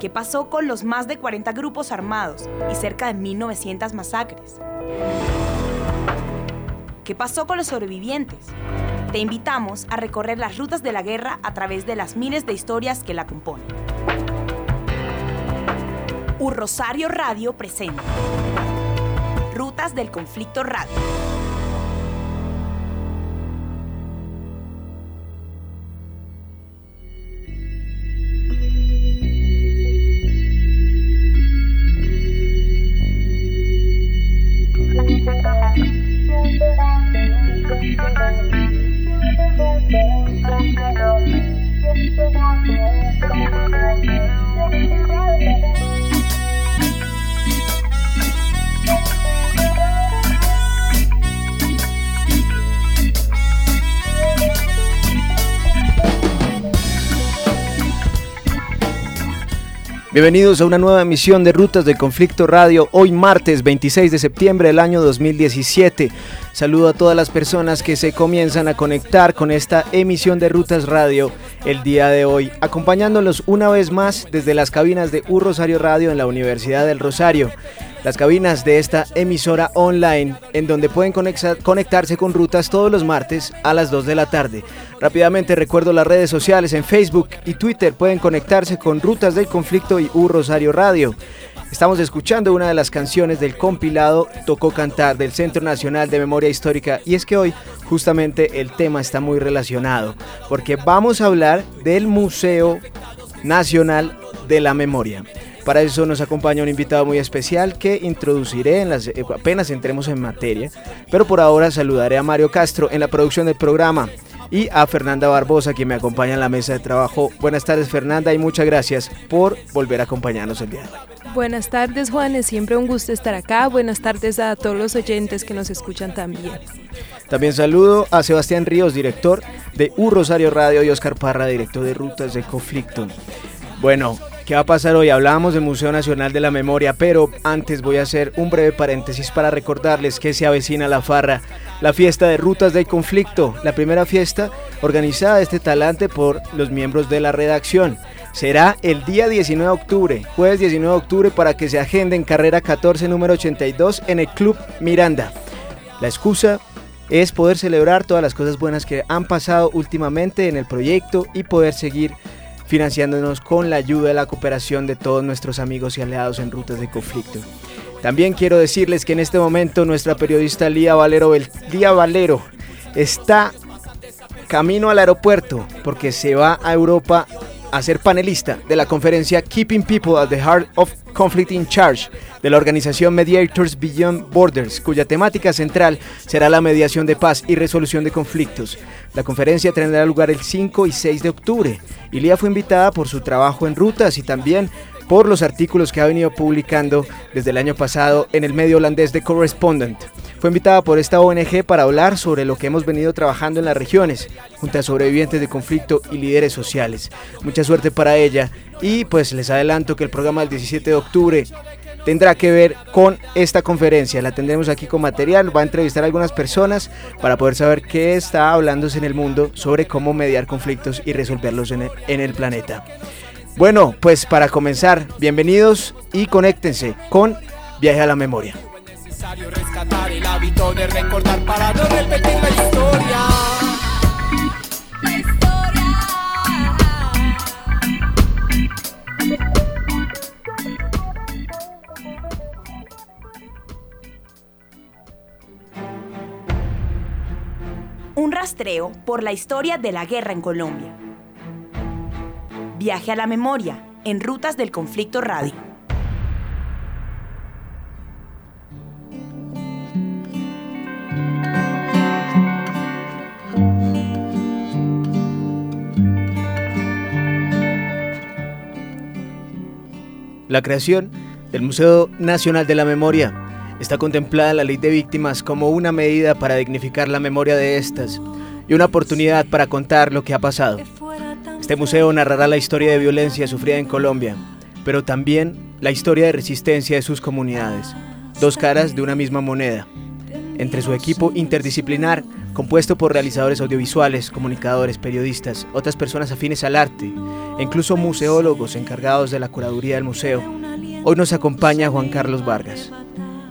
¿Qué pasó con los más de 40 grupos armados y cerca de 1.900 masacres? ¿Qué pasó con los sobrevivientes? Te invitamos a recorrer las rutas de la guerra a través de las miles de historias que la componen. Un Rosario Radio presenta Rutas del Conflicto Radio. Bienvenidos a una nueva emisión de Rutas de Conflicto Radio, hoy martes 26 de septiembre del año 2017. Saludo a todas las personas que se comienzan a conectar con esta emisión de Rutas Radio el día de hoy, acompañándolos una vez más desde las cabinas de U Rosario Radio en la Universidad del Rosario las cabinas de esta emisora online en donde pueden conectarse con rutas todos los martes a las 2 de la tarde. Rápidamente recuerdo las redes sociales en Facebook y Twitter pueden conectarse con Rutas del Conflicto y U Rosario Radio. Estamos escuchando una de las canciones del compilado Tocó Cantar del Centro Nacional de Memoria Histórica y es que hoy justamente el tema está muy relacionado porque vamos a hablar del Museo Nacional de la Memoria. Para eso nos acompaña un invitado muy especial que introduciré en las, eh, apenas entremos en materia. Pero por ahora saludaré a Mario Castro en la producción del programa y a Fernanda Barbosa quien me acompaña en la mesa de trabajo. Buenas tardes Fernanda y muchas gracias por volver a acompañarnos el día de hoy. Buenas tardes Juan, es siempre un gusto estar acá. Buenas tardes a todos los oyentes que nos escuchan también. También saludo a Sebastián Ríos, director de U Rosario Radio y Oscar Parra, director de Rutas de Conflicto. Bueno, ¿Qué va a pasar hoy? Hablábamos del Museo Nacional de la Memoria, pero antes voy a hacer un breve paréntesis para recordarles que se avecina la farra, la fiesta de rutas del conflicto, la primera fiesta organizada este talante por los miembros de la redacción. Será el día 19 de octubre, jueves 19 de octubre, para que se agende en carrera 14, número 82, en el Club Miranda. La excusa es poder celebrar todas las cosas buenas que han pasado últimamente en el proyecto y poder seguir financiándonos con la ayuda y la cooperación de todos nuestros amigos y aliados en rutas de conflicto. También quiero decirles que en este momento nuestra periodista Lía Valero, Lía Valero está camino al aeropuerto porque se va a Europa a ser panelista de la conferencia Keeping People at the Heart of Conflict in Charge de la organización Mediators Beyond Borders, cuya temática central será la mediación de paz y resolución de conflictos. La conferencia tendrá lugar el 5 y 6 de octubre. Ilia fue invitada por su trabajo en rutas y también por los artículos que ha venido publicando desde el año pasado en el medio holandés The Correspondent. Fue invitada por esta ONG para hablar sobre lo que hemos venido trabajando en las regiones, junto a sobrevivientes de conflicto y líderes sociales. Mucha suerte para ella y pues les adelanto que el programa del 17 de octubre tendrá que ver con esta conferencia. La tendremos aquí con material, va a entrevistar a algunas personas para poder saber qué está hablándose en el mundo sobre cómo mediar conflictos y resolverlos en el, en el planeta. Bueno, pues para comenzar, bienvenidos y conéctense con Viaje a la Memoria. rescatar el hábito de recordar para no repetir la historia. Un rastreo por la historia de la guerra en Colombia. Viaje a la memoria en Rutas del Conflicto Radio. La creación del Museo Nacional de la Memoria Está contemplada la ley de víctimas como una medida para dignificar la memoria de estas y una oportunidad para contar lo que ha pasado. Este museo narrará la historia de violencia sufrida en Colombia, pero también la historia de resistencia de sus comunidades, dos caras de una misma moneda. Entre su equipo interdisciplinar, compuesto por realizadores audiovisuales, comunicadores, periodistas, otras personas afines al arte e incluso museólogos encargados de la curaduría del museo, hoy nos acompaña Juan Carlos Vargas.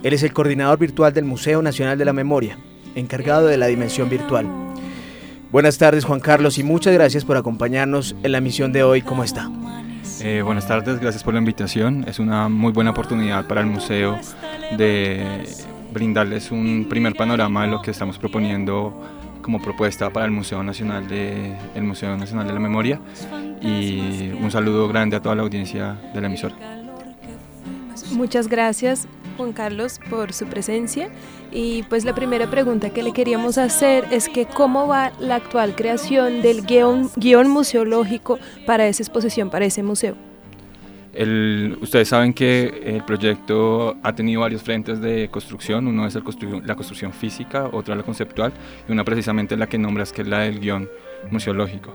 Él es el coordinador virtual del Museo Nacional de la Memoria, encargado de la dimensión virtual. Buenas tardes Juan Carlos y muchas gracias por acompañarnos en la misión de hoy. ¿Cómo está? Eh, buenas tardes, gracias por la invitación. Es una muy buena oportunidad para el museo de brindarles un primer panorama de lo que estamos proponiendo como propuesta para el Museo Nacional de, el Museo Nacional de la Memoria y un saludo grande a toda la audiencia de la emisora. Muchas gracias Juan Carlos por su presencia y pues la primera pregunta que le queríamos hacer es que cómo va la actual creación del guion, guion museológico para esa exposición, para ese museo. ustedes saben que el proyecto ha tenido varios frentes de construcción, uno es la construcción física, otra la conceptual y una precisamente la que nombras que es la del guion museológico.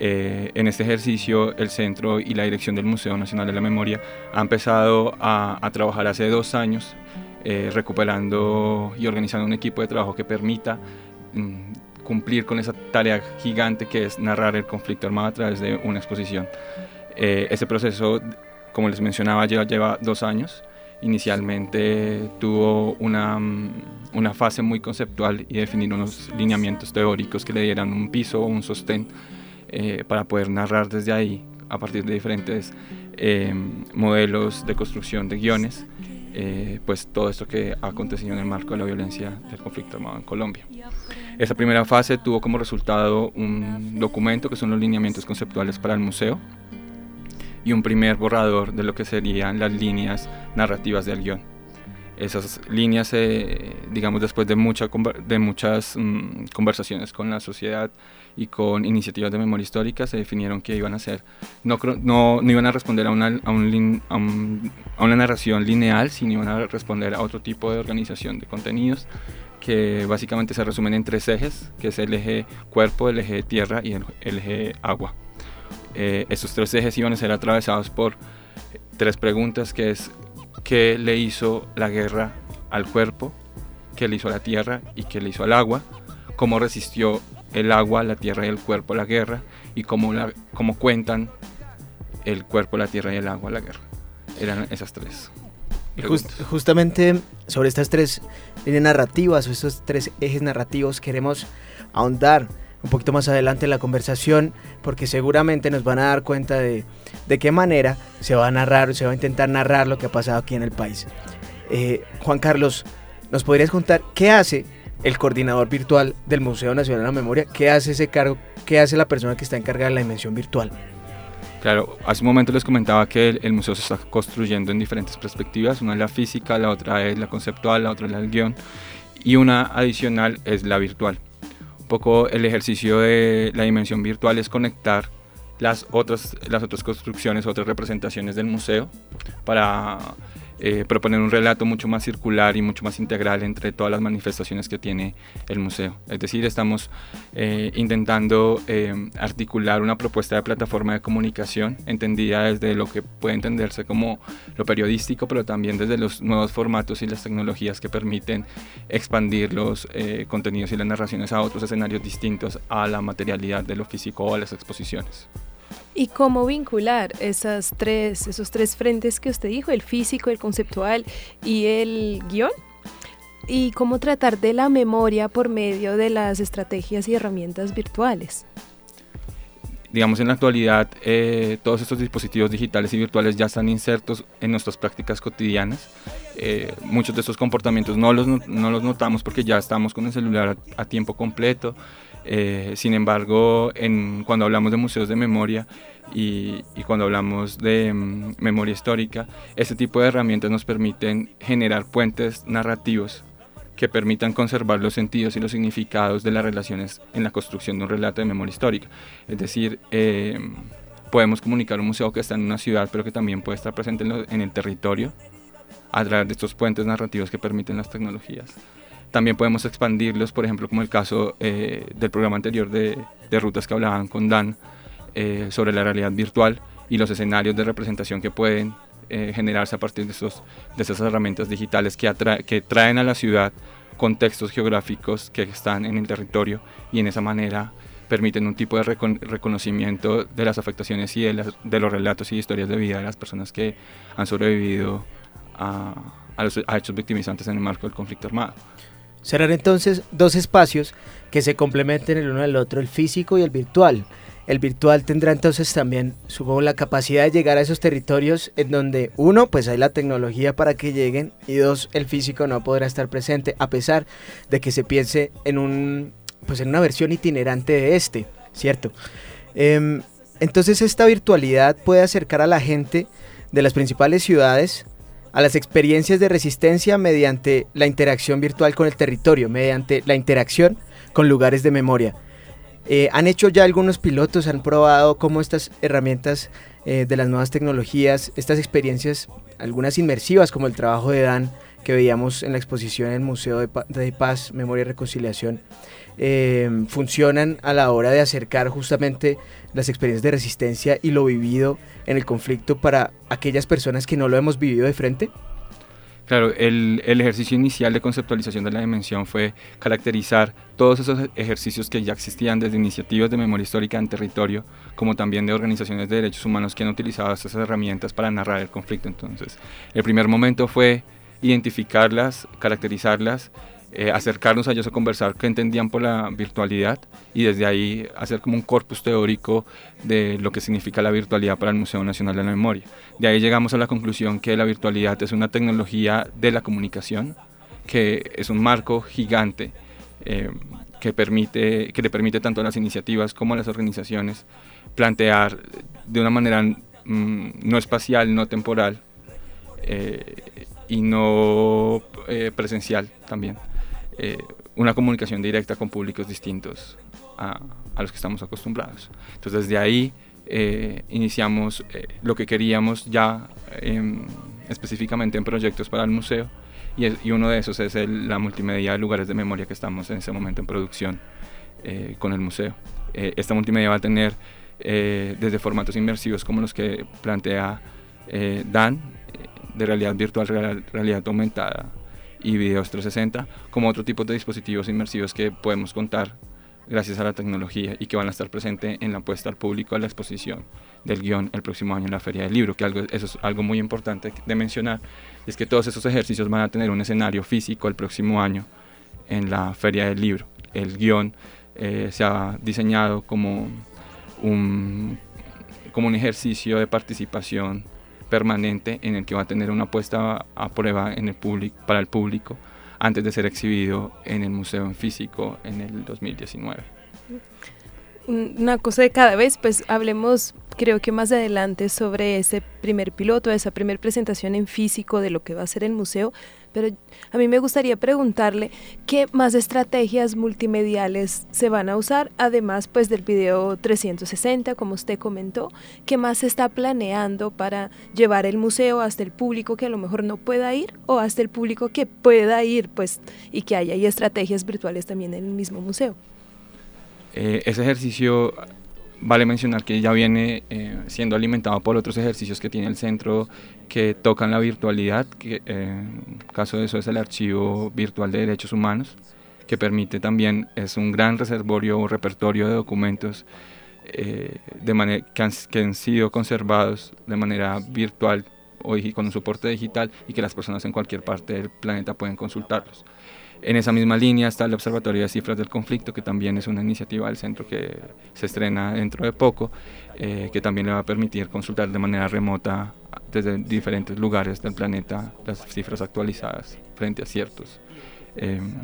Eh, en este ejercicio el centro y la dirección del Museo Nacional de la Memoria ha empezado a, trabajar hace dos años eh, recuperando y organizando un equipo de trabajo que permita mm, cumplir con esa tarea gigante que es narrar el conflicto armado a través de una exposición. Eh, este proceso, como les mencionaba, lleva, lleva dos años. Inicialmente tuvo una, mm, una fase muy conceptual y definir unos lineamientos teóricos que le dieran un piso o un sostén eh, para poder narrar desde ahí a partir de diferentes eh, modelos de construcción de guiones, eh, pues todo esto que ha acontecido en el marco de la violencia del conflicto armado en Colombia. Esa primera fase tuvo como resultado un documento que son los lineamientos conceptuales para el museo y un primer borrador de lo que serían las líneas narrativas del guion. Esas líneas, digamos, después de, mucha, de muchas mm, conversaciones con la sociedad y con iniciativas de memoria histórica se definieron que iban a ser, no, no, no iban a responder a una, a, un, a, una narración lineal, sino iban a responder a otro tipo de organización de contenidos que básicamente se resumen en tres ejes, que es el eje cuerpo, el eje tierra y el, eje agua. Eh, estos tres ejes iban a ser atravesados por tres preguntas, que es qué le hizo la guerra al cuerpo, qué le hizo a la tierra y qué le hizo al agua, cómo resistió el agua, la tierra y el cuerpo, la guerra, y cómo, la, cómo cuentan el cuerpo, la tierra y el agua, la guerra. Eran esas tres. justamente sobre estas tres líneas narrativas o estos tres ejes narrativos queremos ahondar un poquito más adelante en la conversación porque seguramente nos van a dar cuenta de, de qué manera se va a narrar, se va a intentar narrar lo que ha pasado aquí en el país. Eh, Juan Carlos, ¿nos podrías contar qué hace el coordinador virtual del Museo Nacional de la Memoria. ¿Qué hace ese cargo? ¿Qué hace la persona que está encargada de la dimensión virtual? Claro, hace un momento les comentaba que el, museo se está construyendo en diferentes perspectivas. Una es la física, la otra es la conceptual, la otra es el guion y una adicional es la virtual. Un poco el ejercicio de la dimensión virtual es conectar las otras, las otras construcciones, otras representaciones del museo para eh, proponer un relato mucho más circular y mucho más integral entre todas las manifestaciones que tiene el museo. Es decir, estamos eh, intentando eh, articular una propuesta de plataforma de comunicación entendida desde lo que puede entenderse como lo periodístico, pero también desde los nuevos formatos y las tecnologías que permiten expandir los contenidos y las narraciones a otros escenarios distintos a la materialidad de lo físico o a las exposiciones. ¿Y cómo vincular esas tres, esos tres frentes que usted dijo, el físico, el conceptual y el guion? ¿Y cómo tratar de la memoria por medio de las estrategias y herramientas virtuales? digamos en la actualidad eh, todos estos dispositivos digitales y virtuales ya están insertos en nuestras prácticas cotidianas. Eh, muchos de estos comportamientos no los, no los notamos porque ya estamos con el celular a tiempo completo eh, sin embargo, en, cuando hablamos de museos de memoria y, cuando hablamos de mm, memoria histórica, este tipo de herramientas nos permiten generar puentes narrativos que permitan conservar los sentidos y los significados de las relaciones en la construcción de un relato de memoria histórica. Es decir, eh, podemos comunicar un museo que está en una ciudad, pero que también puede estar presente en, el territorio a través de estos puentes narrativos que permiten las tecnologías. También podemos expandirlos, por ejemplo, como el caso eh, del programa anterior de, rutas que hablaban con Dan eh, sobre la realidad virtual y los escenarios de representación que pueden eh, generarse a partir de, estos, de esas herramientas digitales que, traen a la ciudad contextos geográficos que están en el territorio y en esa manera permiten un tipo de reconocimiento de las afectaciones y de, los relatos y historias de vida de las personas que han sobrevivido a, los, a hechos victimizantes en el marco del conflicto armado. Serán entonces dos espacios que se complementen el uno al otro, el físico y el virtual. El virtual tendrá entonces también, supongo, la capacidad de llegar a esos territorios en donde, uno, pues hay la tecnología para que lleguen y dos, el físico no podrá estar presente, a pesar de que se piense en un pues en una versión itinerante de este, ¿cierto? Em, entonces esta virtualidad puede acercar a la gente de las principales ciudades a las experiencias de resistencia mediante la interacción virtual con el territorio, mediante la interacción con lugares de memoria. Eh, han hecho ya algunos pilotos, han probado cómo estas herramientas eh, de las nuevas tecnologías, estas experiencias, algunas inmersivas como el trabajo de Dan que veíamos en la exposición en el Museo de, Paz, Memoria y Reconciliación, Em, funcionan a la hora de acercar justamente las experiencias de resistencia y lo vivido en el conflicto para aquellas personas que no lo hemos vivido de frente? Claro, el, el, ejercicio inicial de conceptualización de la dimensión fue caracterizar todos esos ejercicios que ya existían desde iniciativas de memoria histórica en territorio, como también de organizaciones de derechos humanos que han utilizado estas herramientas para narrar el conflicto. Entonces, el primer momento fue identificarlas, caracterizarlas eh, acercarnos a ellos a conversar qué entendían por la virtualidad y desde ahí hacer como un corpus teórico de lo que significa la virtualidad para el Museo Nacional de la Memoria. De ahí llegamos a la conclusión que la virtualidad es una tecnología de la comunicación, que es un marco gigante eh, que, permite, que le permite tanto a las iniciativas como a las organizaciones plantear de una manera mm, no espacial, no temporal eh, y no presencial también eh, una comunicación directa con públicos distintos a, los que estamos acostumbrados. Entonces desde ahí eh, iniciamos eh, lo que queríamos ya em, específicamente en proyectos para el museo y, uno de esos es la multimedia de lugares de memoria que estamos en ese momento en producción con el museo. esta multimedia va a tener desde formatos inmersivos como los que plantea Dan, de realidad virtual, realidad aumentada, y videos 360, como otro tipo de dispositivos inmersivos que podemos contar gracias a la tecnología y que van a estar presentes en la puesta al público a la exposición del guion el próximo año en la Feria del Libro, que algo, eso es algo muy importante de mencionar, es que todos esos ejercicios van a tener un escenario físico el próximo año en la Feria del Libro. El guion eh, se ha diseñado como un, como un ejercicio de participación permanente en el que va a tener una puesta a prueba en el para el público antes de ser exhibido en el museo en físico en el 2019. Una cosa de cada vez, pues hablemos creo que más adelante sobre ese primer piloto, esa primera presentación en físico de lo que va a ser el museo, pero a mí me gustaría preguntarle qué más estrategias multimediales se van a usar, además pues del video 360, como usted comentó, qué más se está planeando para llevar el museo hasta el público que a lo mejor no pueda ir o hasta el público que pueda ir, pues, y que haya estrategias virtuales también en el mismo museo. Eh, ese ejercicio Vale mencionar que ya viene eh, siendo alimentado por otros ejercicios que tiene el centro que tocan la virtualidad, que eh, caso de eso es el archivo virtual de derechos humanos, que permite también, es un gran reservorio o repertorio de documentos eh, de que, han, que han sido conservados de manera virtual o con un soporte digital y que las personas en cualquier parte del planeta pueden consultarlos. En esa misma línea está el Observatorio de Cifras del Conflicto, que también es una iniciativa del centro que se estrena dentro de poco, eh, que también le va a permitir consultar de manera remota desde diferentes lugares del planeta las cifras actualizadas frente a ciertos em,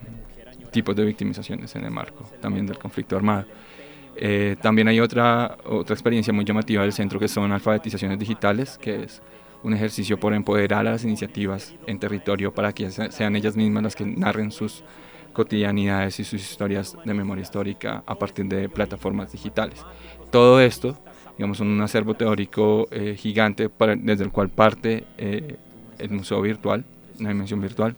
tipos de victimizaciones en el marco también del conflicto armado. Eh, también hay otra, otra experiencia muy llamativa del centro que son alfabetizaciones digitales, que es un ejercicio por empoderar a las iniciativas en territorio para que sean ellas mismas las que narren sus cotidianidades y sus historias de memoria histórica a partir de plataformas digitales. Todo esto digamos, un acervo teórico eh, gigante desde el cual parte eh, el museo virtual, una dimensión virtual,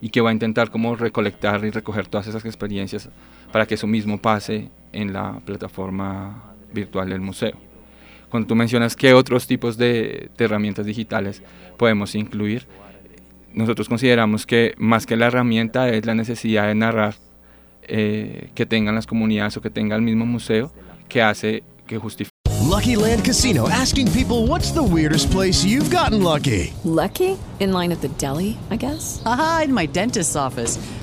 y que va a intentar como recolectar y recoger todas esas experiencias para que eso mismo pase en la plataforma virtual del museo. Cuando tú mencionas qué otros tipos de, de herramientas digitales podemos incluir, nosotros consideramos que más que la herramienta es la necesidad de narrar eh, que tengan las comunidades o que tenga el mismo museo que hace que justifique. Lucky Land Casino asking people what's the weirdest place you've gotten lucky. Lucky? In line at the deli, I guess? Aha, in my dentist's office.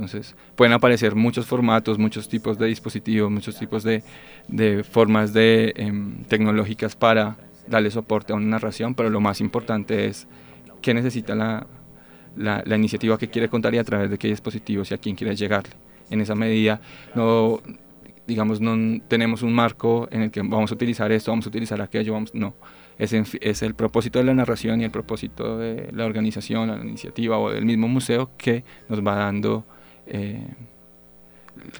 Entonces, pueden aparecer muchos formatos, muchos tipos de dispositivos, muchos tipos de, formas de, em, tecnológicas para darle soporte a una narración, pero lo más importante es qué necesita la, la, iniciativa que quiere contar y a través de qué dispositivos y a quién quiere llegarle. En esa medida, no, digamos, no tenemos un marco en el que vamos a utilizar esto, vamos a utilizar aquello, vamos, no. Es, es el propósito de la narración y el propósito de la organización, la iniciativa o del mismo museo que nos va dando eh,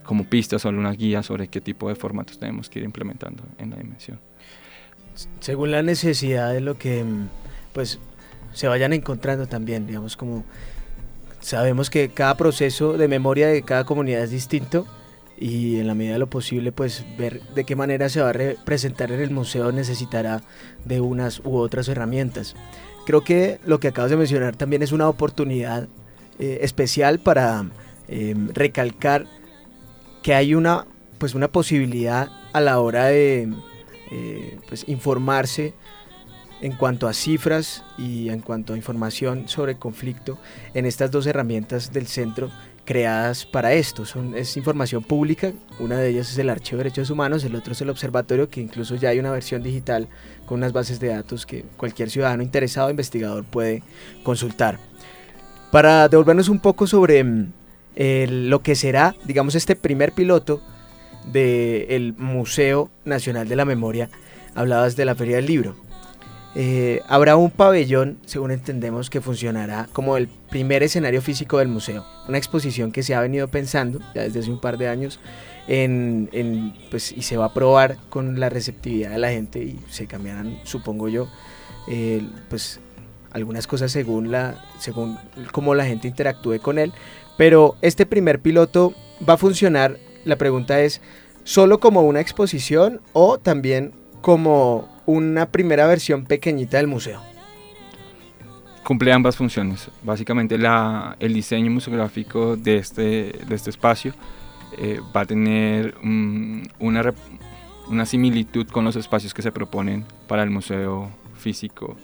como pistas o una guía sobre qué tipo de formatos tenemos que ir implementando en la dimensión. según la necesidad de lo que mm, pues se vayan encontrando también, digamos como sabemos que cada proceso de memoria de cada comunidad es distinto y en la medida de lo posible pues ver de qué manera se va a representar en el museo necesitará de unas u otras herramientas. Creo que lo que acabas de mencionar también es una oportunidad eh, especial para eh, recalcar que hay una pues una posibilidad a la hora de eh, pues, informarse en cuanto a cifras y en cuanto a información sobre conflicto en estas dos herramientas del centro creadas para esto. Son, es información pública, una de ellas es el Archivo de Derechos Humanos, el otro es el Observatorio, que incluso ya hay una versión digital con unas bases de datos que cualquier ciudadano interesado investigador puede consultar. Para devolvernos un poco sobre lo que será, digamos, este primer piloto del Museo Nacional de la Memoria, hablabas de la Feria del Libro. Eh, habrá un pabellón, según entendemos, que funcionará como el primer escenario físico del museo. Una exposición que se ha venido pensando ya desde hace un par de años pues, y se va a probar con la receptividad de la gente y se cambiarán, supongo yo, eh, pues algunas cosas según la según cómo la gente interactúe con él. Pero este primer piloto va a funcionar. La pregunta es solo como una exposición o también como una primera versión pequeñita del museo. Cumple ambas funciones. Básicamente el diseño museográfico de este, de este espacio eh, va a tener mm, una, una similitud con los espacios que se proponen para el museo físico,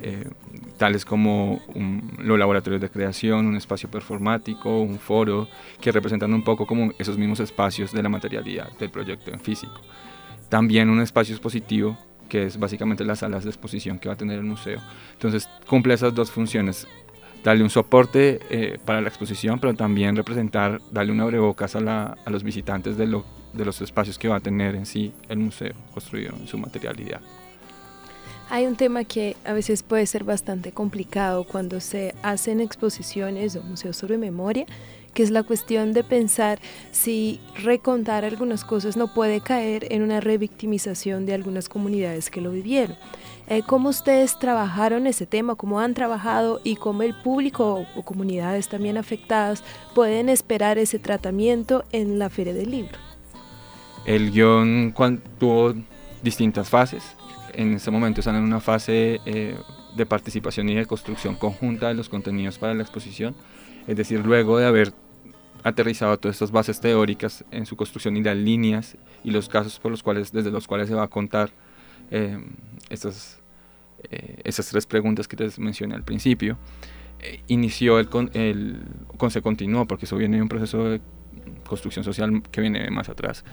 eh, tales como un- los laboratorios de creación, un espacio performático, un foro, que representan un poco como esos mismos espacios de la materialidad del proyecto en físico. También un espacio expositivo, que es básicamente las salas de exposición que va a tener el museo. Entonces cumple esas dos funciones, darle un soporte eh, para la exposición, pero también representar, darle un abrebocas a, los visitantes de, de los espacios que va a tener en sí el museo construido en su materialidad. Hay un tema que a veces puede ser bastante complicado cuando se hacen exposiciones o museos sobre memoria, que es la cuestión de pensar si recontar algunas cosas no puede caer en una revictimización de algunas comunidades que lo vivieron. Eh, ¿Cómo ustedes trabajaron ese tema? ¿Cómo han trabajado? ¿Y cómo el público o comunidades también afectadas pueden esperar ese tratamiento en la Feria del Libro? El guion tuvo distintas fases. En ese momento están en una fase eh, de participación y de construcción conjunta de los contenidos para la exposición. Es decir, luego de haber aterrizado todas estas bases teóricas en su construcción y las líneas y los casos por los cuales, desde los cuales se va a contar eh, estas, eh, esas tres preguntas que les mencioné al principio, eh, inició el, con- el, se continuó, porque eso viene de un proceso de construcción social que viene más atrás,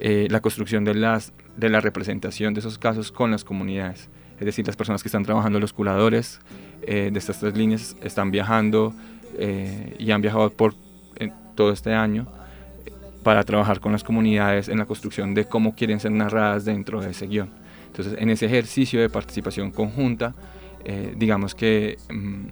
eh, la construcción de, las, de la representación de esos casos con las comunidades. Es decir, las personas que están trabajando, los curadores eh, de estas tres líneas, están viajando eh, y han viajado por todo este año para trabajar con las comunidades en la construcción de cómo quieren ser narradas dentro de ese guion. Entonces, en ese ejercicio de participación conjunta, digamos que mm,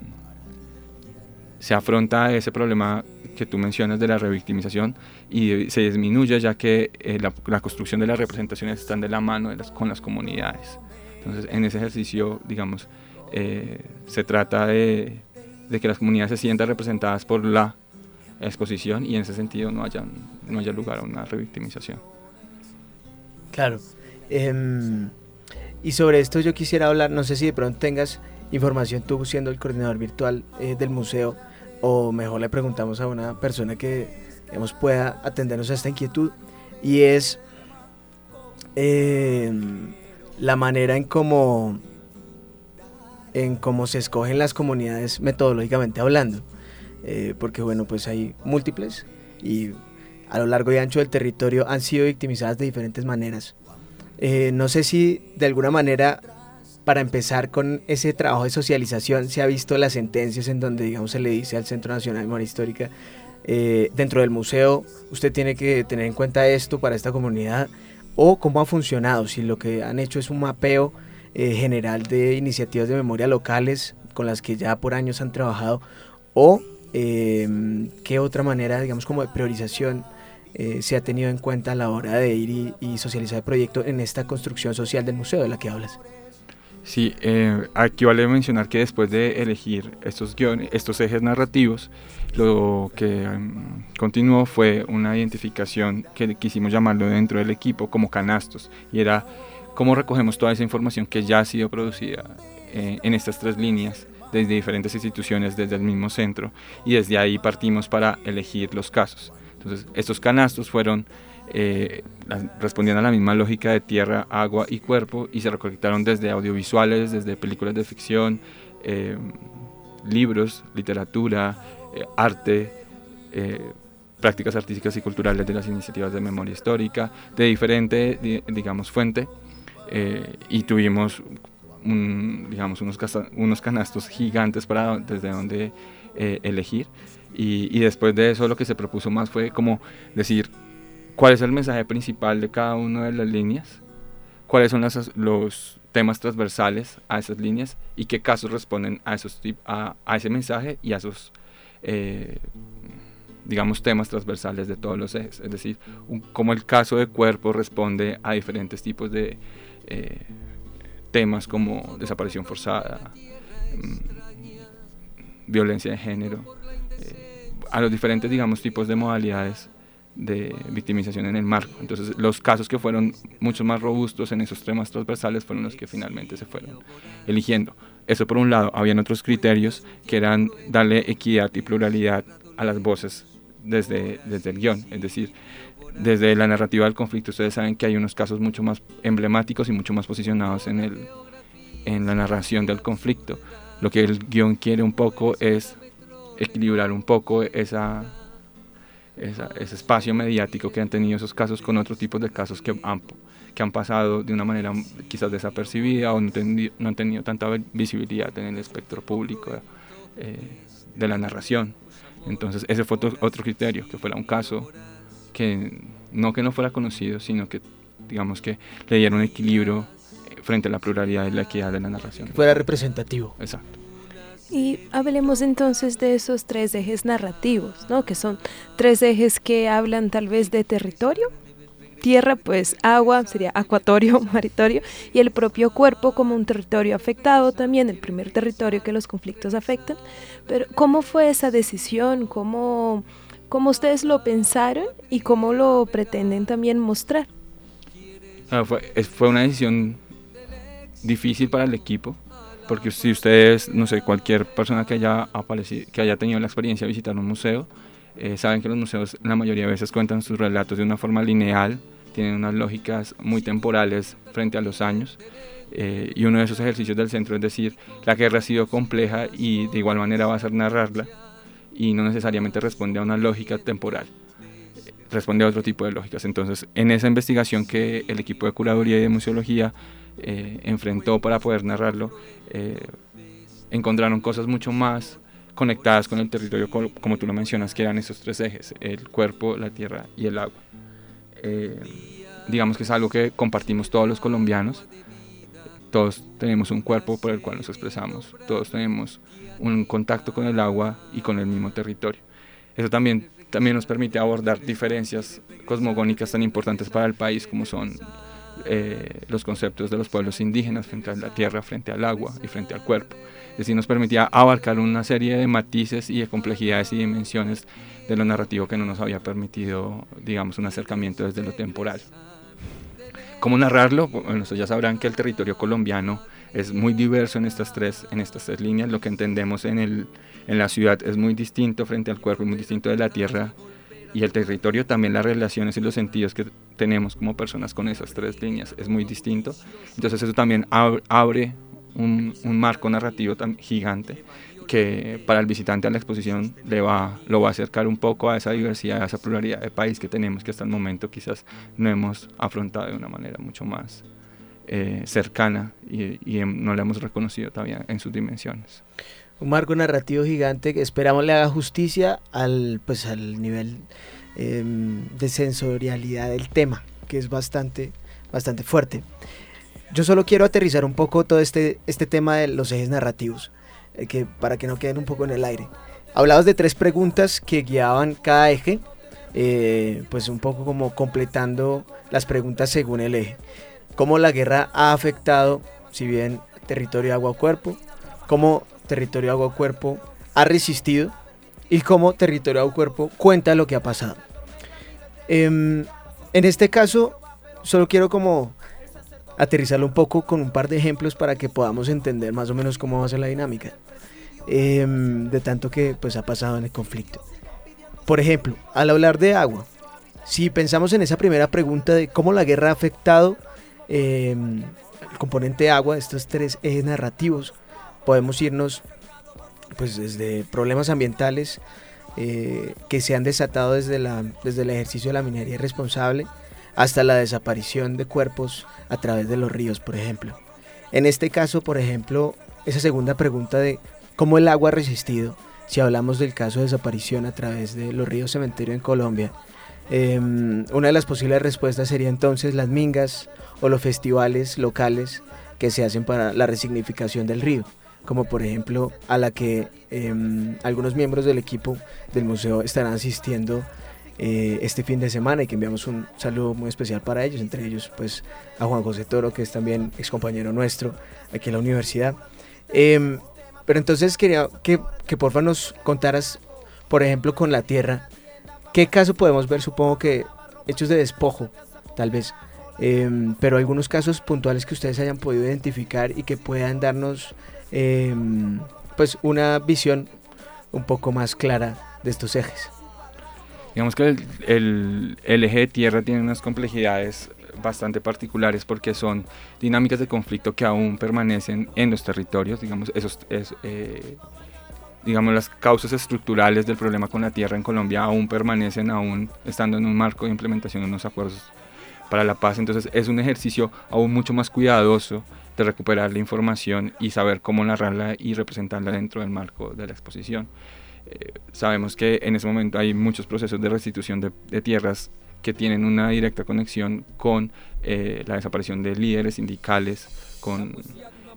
se afronta ese problema que tú mencionas de la revictimización y se disminuye ya que eh, la, construcción de las representaciones están de la mano con las comunidades. Entonces, en ese ejercicio, digamos, eh, se trata de, de, que las comunidades se sientan representadas por la exposición y en ese sentido no haya, no haya lugar a una revictimización. Claro. Em, y sobre esto yo quisiera hablar, no sé si de pronto tengas información tú siendo el coordinador virtual eh, del museo o mejor le preguntamos a una persona que digamos, pueda atendernos a esta inquietud y es em, la manera en cómo en cómo se escogen las comunidades metodológicamente hablando. Eh, porque bueno, pues hay múltiples y a lo largo y ancho del territorio han sido victimizadas de diferentes maneras. Eh, no sé si de alguna manera, para empezar con ese trabajo de socialización, se ha visto las sentencias en donde, digamos, se le dice al Centro Nacional de Memoria Histórica, eh, dentro del museo, usted tiene que tener en cuenta esto para esta comunidad, o cómo ha funcionado, si lo que han hecho es un mapeo general de iniciativas de memoria locales con las que ya por años han trabajado, o eh, qué otra manera, digamos, como de priorización eh, se ha tenido en cuenta a la hora de ir y, socializar el proyecto en esta construcción social del museo de la que hablas. Sí, eh, aquí vale mencionar que después de elegir estos guiones, estos ejes narrativos, lo que em, continuó fue una identificación que quisimos llamarlo dentro del equipo como canastos, y era cómo recogemos toda esa información que ya ha sido producida eh, en estas tres líneas desde diferentes instituciones, desde el mismo centro, y desde ahí partimos para elegir los casos. Entonces, estos canastos fueron, eh, respondiendo a la misma lógica de tierra, agua y cuerpo, y se recolectaron desde audiovisuales, desde películas de ficción, eh, libros, literatura, eh, arte, prácticas artísticas y culturales de las iniciativas de memoria histórica, de diferente, digamos, fuente, y tuvimos digamos, unos, unos canastos gigantes para desde donde eh, elegir. Y, después de eso lo que se propuso más fue como decir cuál es el mensaje principal de cada una de las líneas, cuáles son los temas transversales a esas líneas y qué casos responden a, esos, a, a ese mensaje y a esos, eh, digamos, temas transversales de todos los ejes. Es decir, como el caso de cuerpo responde a diferentes tipos de... Eh, temas como desaparición forzada, mm, violencia de género, eh, a los diferentes, digamos, tipos de modalidades de victimización en el marco. Entonces, los casos que fueron mucho más robustos en esos temas transversales fueron los que finalmente se fueron eligiendo. Eso por un lado, habían otros criterios que eran darle equidad y pluralidad a las voces desde, desde el guion, es decir, desde la narrativa del conflicto ustedes saben que hay unos casos mucho más emblemáticos y mucho más posicionados en, el, en la narración del conflicto. Lo que el guion quiere un poco es equilibrar un poco esa, ese espacio mediático que han tenido esos casos con otros tipos de casos que han, que han pasado de una manera quizás desapercibida o no, no han tenido tanta visibilidad en el espectro público eh, de la narración. Entonces ese fue otro, otro criterio, que fuera un caso que no que no fuera conocido, sino que digamos que le diera un equilibrio frente a la pluralidad y la equidad de la narración. fuera representativo. Exacto. Y hablemos entonces de esos tres ejes narrativos, ¿no? Que son tres ejes que hablan tal vez de territorio, tierra, pues agua, sería acuatorio, maritorio, y el propio cuerpo como un territorio afectado también, el primer territorio que los conflictos afectan. Pero ¿cómo fue esa decisión? ¿Cómo cómo ustedes lo pensaron y cómo lo pretenden también mostrar. Ah, fue, fue, una decisión difícil para el equipo, porque si ustedes, no sé, cualquier persona que haya, aparecido, que haya tenido la experiencia de visitar un museo, eh, saben que los museos la mayoría de veces cuentan sus relatos de una forma lineal, tienen unas lógicas muy temporales frente a los años. Eh, y uno de esos ejercicios del centro es decir, la guerra ha sido compleja y de igual manera va a ser narrarla y no necesariamente responde a una lógica temporal. responde a otro tipo de lógicas. Entonces, en esa investigación que el equipo de curaduría y de museología eh, enfrentó para poder narrarlo, eh, encontraron cosas mucho más conectadas con el territorio, como, tú lo mencionas, que eran esos tres ejes, el cuerpo, la tierra y el agua. Eh, digamos que es algo que compartimos todos los colombianos, todos tenemos un cuerpo por el cual nos expresamos, todos tenemos un contacto con el agua y con el mismo territorio. Eso también, también nos permite abordar diferencias cosmogónicas tan importantes para el país como son eh, los conceptos de los pueblos indígenas frente a la tierra, frente al agua y frente al cuerpo. Es decir, nos permitía abarcar una serie de matices y de complejidades y dimensiones de lo narrativo que no nos había permitido, digamos, un acercamiento desde lo temporal. ¿Cómo narrarlo? Bueno, ya sabrán que el territorio colombiano es muy diverso en estas tres, en estas tres líneas. Lo que entendemos en, el, en la ciudad es muy distinto frente al cuerpo, muy distinto de la tierra y el territorio, también las relaciones y los sentidos que tenemos como personas con esas tres líneas es muy distinto. Entonces eso también abre un, un marco narrativo tan gigante que para el visitante a la exposición le va, lo va a acercar un poco a esa diversidad, a esa pluralidad de país que tenemos que hasta el momento quizás no hemos afrontado de una manera mucho más eh, cercana y, y, no la hemos reconocido todavía en sus dimensiones. Un marco narrativo gigante que esperamos le haga justicia al, pues, al nivel em, de sensorialidad del tema, que es bastante, bastante fuerte. Yo solo quiero aterrizar un poco todo este, este tema de los ejes narrativos. Eh, que, para que no queden un poco en el aire. Hablabas de tres preguntas que guiaban cada eje, eh, pues un poco como completando las preguntas según el eje. ¿Cómo la guerra ha afectado, si bien territorio agua-cuerpo? ¿Cómo territorio agua-cuerpo ha resistido? ¿Y cómo territorio agua-cuerpo cuenta lo que ha pasado? Em, en este caso, solo quiero como aterrizarlo un poco con un par de ejemplos para que podamos entender más o menos cómo va a ser la dinámica em, de tanto que pues ha pasado en el conflicto. Por ejemplo, al hablar de agua, si pensamos en esa primera pregunta de cómo la guerra ha afectado em, el componente agua, estos tres ejes narrativos, podemos irnos pues desde problemas ambientales eh, que se han desatado desde, la, desde el ejercicio de la minería irresponsable, hasta la desaparición de cuerpos a través de los ríos, por ejemplo. En este caso, por ejemplo, esa segunda pregunta de cómo el agua ha resistido, si hablamos del caso de desaparición a través de los ríos cementerio en Colombia, em, una de las posibles respuestas sería entonces las mingas o los festivales locales que se hacen para la resignificación del río, como por ejemplo a la que em, algunos miembros del equipo del museo estarán asistiendo eh, este fin de semana y que enviamos un saludo muy especial para ellos, entre ellos pues a Juan José Toro, que es también ex compañero nuestro aquí en la universidad. Em, pero entonces quería que, porfa nos contaras, por ejemplo, con la tierra, ¿qué caso podemos ver? Supongo que hechos de despojo, tal vez, em, pero algunos casos puntuales que ustedes hayan podido identificar y que puedan darnos em, pues una visión un poco más clara de estos ejes. Digamos que el, el, eje de tierra tiene unas complejidades bastante particulares porque son dinámicas de conflicto que aún permanecen en los territorios, digamos, esos, es, eh, digamos las causas estructurales del problema con la tierra en Colombia aún permanecen, aún estando en un marco de implementación de unos acuerdos para la paz, entonces es un ejercicio aún mucho más cuidadoso de recuperar la información y saber cómo narrarla y representarla dentro del marco de la exposición. Eh, sabemos que en ese momento hay muchos procesos de restitución de, tierras que tienen una directa conexión con eh, la desaparición de líderes sindicales, con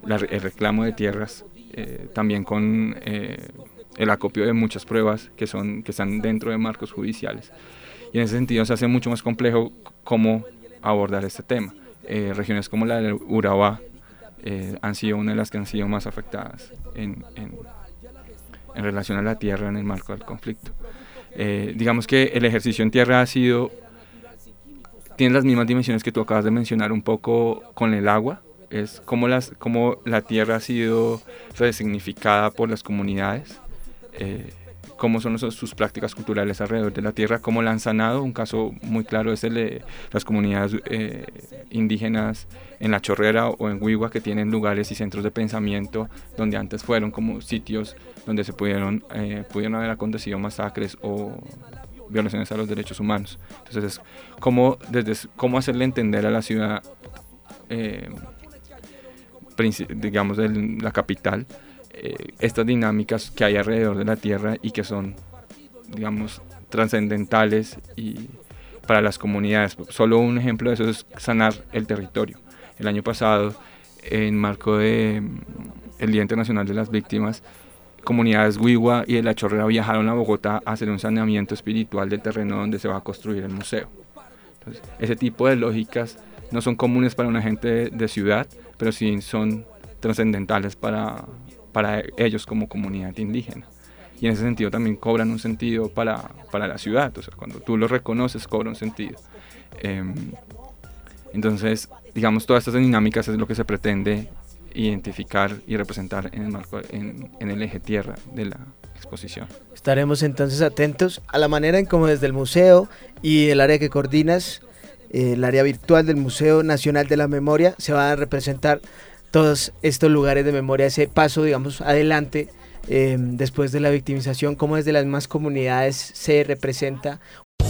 el reclamo de tierras, eh, también con el acopio de muchas pruebas que, son, que están dentro de marcos judiciales. Y en ese sentido se hace mucho más complejo cómo abordar este tema. regiones como la de Urabá han sido una de las que han sido más afectadas en, en en relación a la tierra en el marco del conflicto. Eh, digamos que el ejercicio en tierra ha sido, tiene las mismas dimensiones que tú acabas de mencionar un poco con el agua, es como, las, como la tierra ha sido resignificada por las comunidades. Eh, cómo son sus prácticas culturales alrededor de la tierra, cómo la han sanado. Un caso muy claro es el de las comunidades eh, indígenas en La Chorrera o en Huigua que tienen lugares y centros de pensamiento donde antes fueron como sitios donde se pudieron, eh, pudieron haber acontecido masacres o violaciones a los derechos humanos. Entonces, es cómo, desde, cómo hacerle entender a la ciudad, eh, digamos, de la capital, eh, estas dinámicas que hay alrededor de la Tierra y que son, digamos, trascendentales y para las comunidades. Solo un ejemplo de eso es sanar el territorio. El año pasado, en marco de mm, el Día Internacional de las Víctimas, comunidades Wiwa y de la Chorrera viajaron a Bogotá a hacer un saneamiento espiritual del terreno donde se va a construir el museo. ese tipo de lógicas no son comunes para una gente de ciudad, pero sí son trascendentales para, para ellos como comunidad indígena. Y en ese sentido también cobran un sentido para, para la ciudad, o sea, cuando tú lo reconoces cobra un sentido. Em, entonces, digamos, todas estas dinámicas es lo que se pretende identificar y representar en el, marco, en, en el eje tierra de la exposición. Estaremos entonces atentos a la manera en cómo desde el museo y el área que coordinas, eh, el área virtual del Museo Nacional de la Memoria, se van a representar todos estos lugares de memoria, ese paso, digamos, adelante eh, después de la victimización, cómo desde las más comunidades se representa.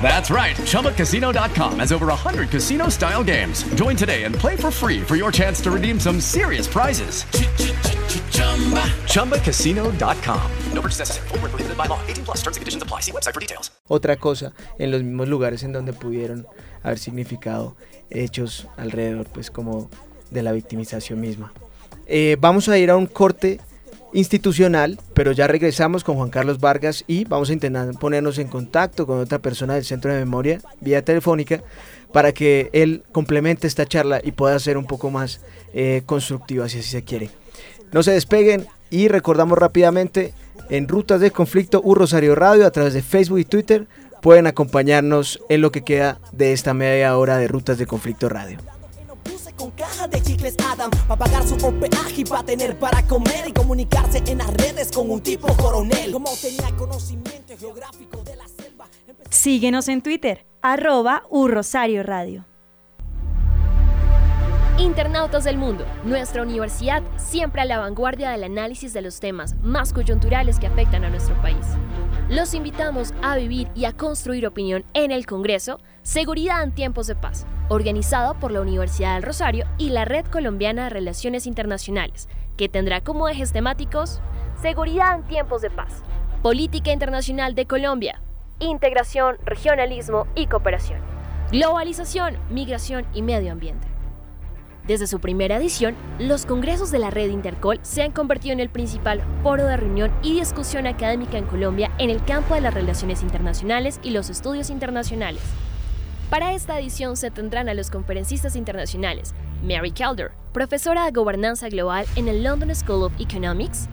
That's right. ChumbaCasino.com has over 100 casino style games. Join today and play for free for your chance to redeem some serious prizes. ChumbaCasino.com. No purchase necessary. By law. 18 plus terms and conditions apply. See website for details. Otra cosa, en los mismos lugares en donde pudieron haber significado hechos alrededor, pues como de la victimización misma. Eh, vamos a ir a un corte institucional, pero ya regresamos con Juan Carlos Vargas y vamos a intentar ponernos en contacto con otra persona del Centro de Memoria vía telefónica para que él complemente esta charla y pueda ser un poco más eh, constructiva si así se quiere. No se despeguen y recordamos rápidamente en Rutas de Conflicto U Rosario Radio a través de Facebook y Twitter pueden acompañarnos en lo que queda de esta media hora de Rutas de Conflicto Radio con caja de chicles Adam para pagar su peaje y para tener para comer y comunicarse en las redes con un tipo coronel. Como tenía conocimiento geográfico de la selva. Síguenos en Twitter, arroba Rosario Radio. Internautas del mundo, nuestra universidad siempre a la vanguardia del análisis de los temas más coyunturales que afectan a nuestro país. Los invitamos a vivir y a construir opinión en el Congreso Seguridad en tiempos de paz, organizado por la Universidad del Rosario y la Red Colombiana de Relaciones Internacionales, que tendrá como ejes temáticos Seguridad en tiempos de paz, Política Internacional de Colombia, Integración, Regionalismo y Cooperación, Globalización, Migración y Medio Ambiente. Desde su primera edición, los congresos de la red Intercol se han convertido en el principal foro de reunión y discusión académica en Colombia en el campo de las relaciones internacionales y los estudios internacionales. Para esta edición se tendrán a los conferencistas internacionales Mary Calder, profesora de Gobernanza Global en el London School of Economics,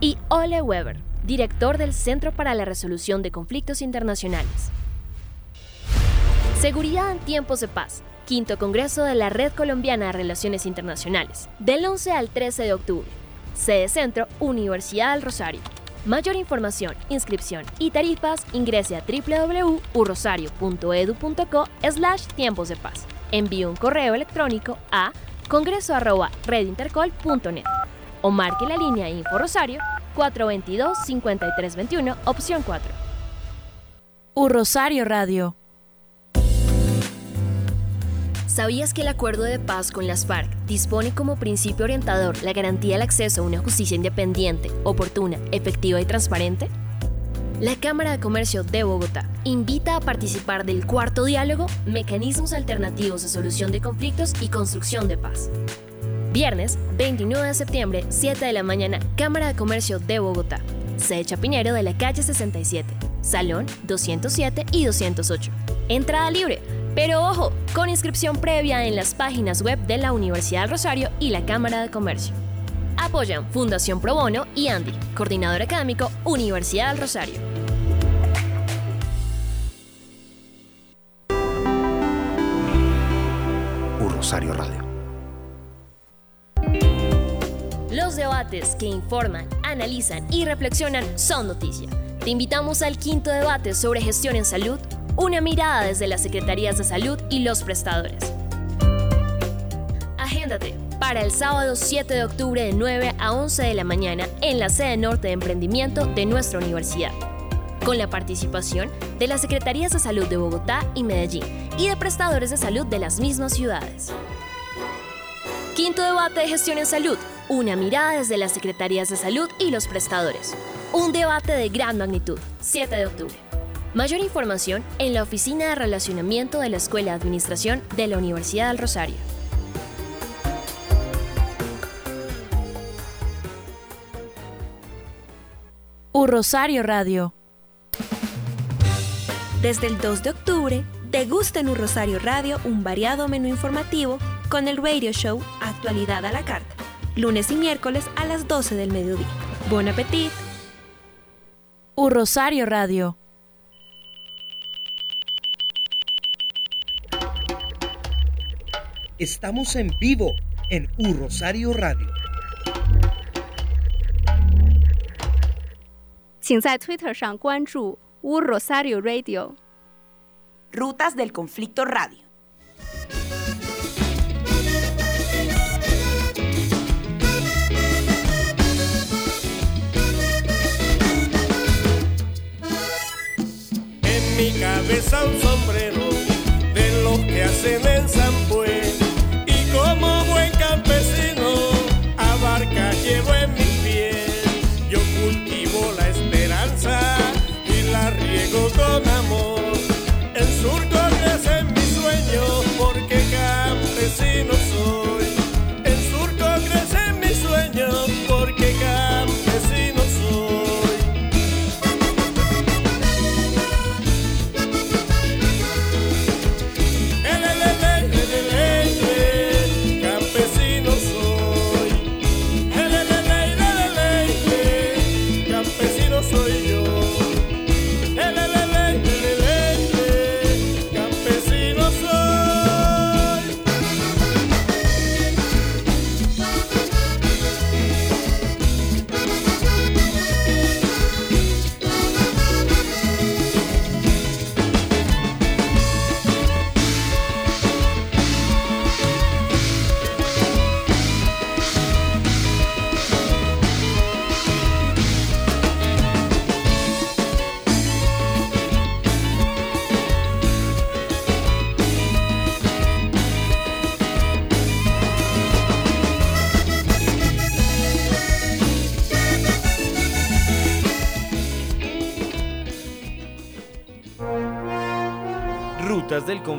y Ole Weber, director del Centro para la Resolución de Conflictos Internacionales. Seguridad en tiempos de paz quinto Congreso de la Red Colombiana de Relaciones Internacionales, del 11 al 13 de octubre. Sede Centro, Universidad del Rosario. Mayor información, inscripción y tarifas ingrese a www.urrosario.edu.co slash tiempos de paz. Envíe un correo electrónico a congreso.redintercol.net o marque la línea Info Rosario 422-5321, opción 4. Rosario Radio ¿Sabías que el acuerdo de paz con las FARC dispone como principio orientador la garantía del acceso a una justicia independiente, oportuna, efectiva y transparente? La Cámara de Comercio de Bogotá invita a participar del cuarto diálogo Mecanismos Alternativos de Solución de Conflictos y Construcción de Paz. Viernes 29 de septiembre, 7 de la mañana, Cámara de Comercio de Bogotá. Sede Chapinero de la calle 67. Salón 207 y 208. Entrada libre. Pero ojo, con inscripción previa en las páginas web de la Universidad del Rosario y la Cámara de Comercio. Apoyan Fundación Pro Bono y Andy, coordinador académico Universidad del Rosario. Rosario Radio. Los debates que informan, analizan y reflexionan son noticia. Te invitamos al quinto debate sobre gestión en salud, una mirada desde las Secretarías de Salud y los prestadores. Agéndate para el sábado 7 de octubre de 9 a 11 de la mañana en la sede norte de emprendimiento de nuestra universidad, con la participación de las Secretarías de Salud de Bogotá y Medellín y de prestadores de salud de las mismas ciudades. Quinto debate de gestión en salud, una mirada desde las Secretarías de Salud y los prestadores. Un debate de gran magnitud, 7 de octubre. Mayor información en la Oficina de Relacionamiento de la Escuela de Administración de la Universidad del Rosario. U Rosario Radio. Desde el 2 de octubre, degusta en Un Rosario Radio un variado menú informativo con el radio show Actualidad a la Carta, lunes y miércoles a las 12 del mediodía. Buen apetito. U Rosario Radio. Estamos en vivo en U Rosario Radio. 请在 Twitter 上关注 U Rosario Radio。 Rutas del Conflicto Radio. En mi cabeza un sombrero de los que hacen en San Pues riego con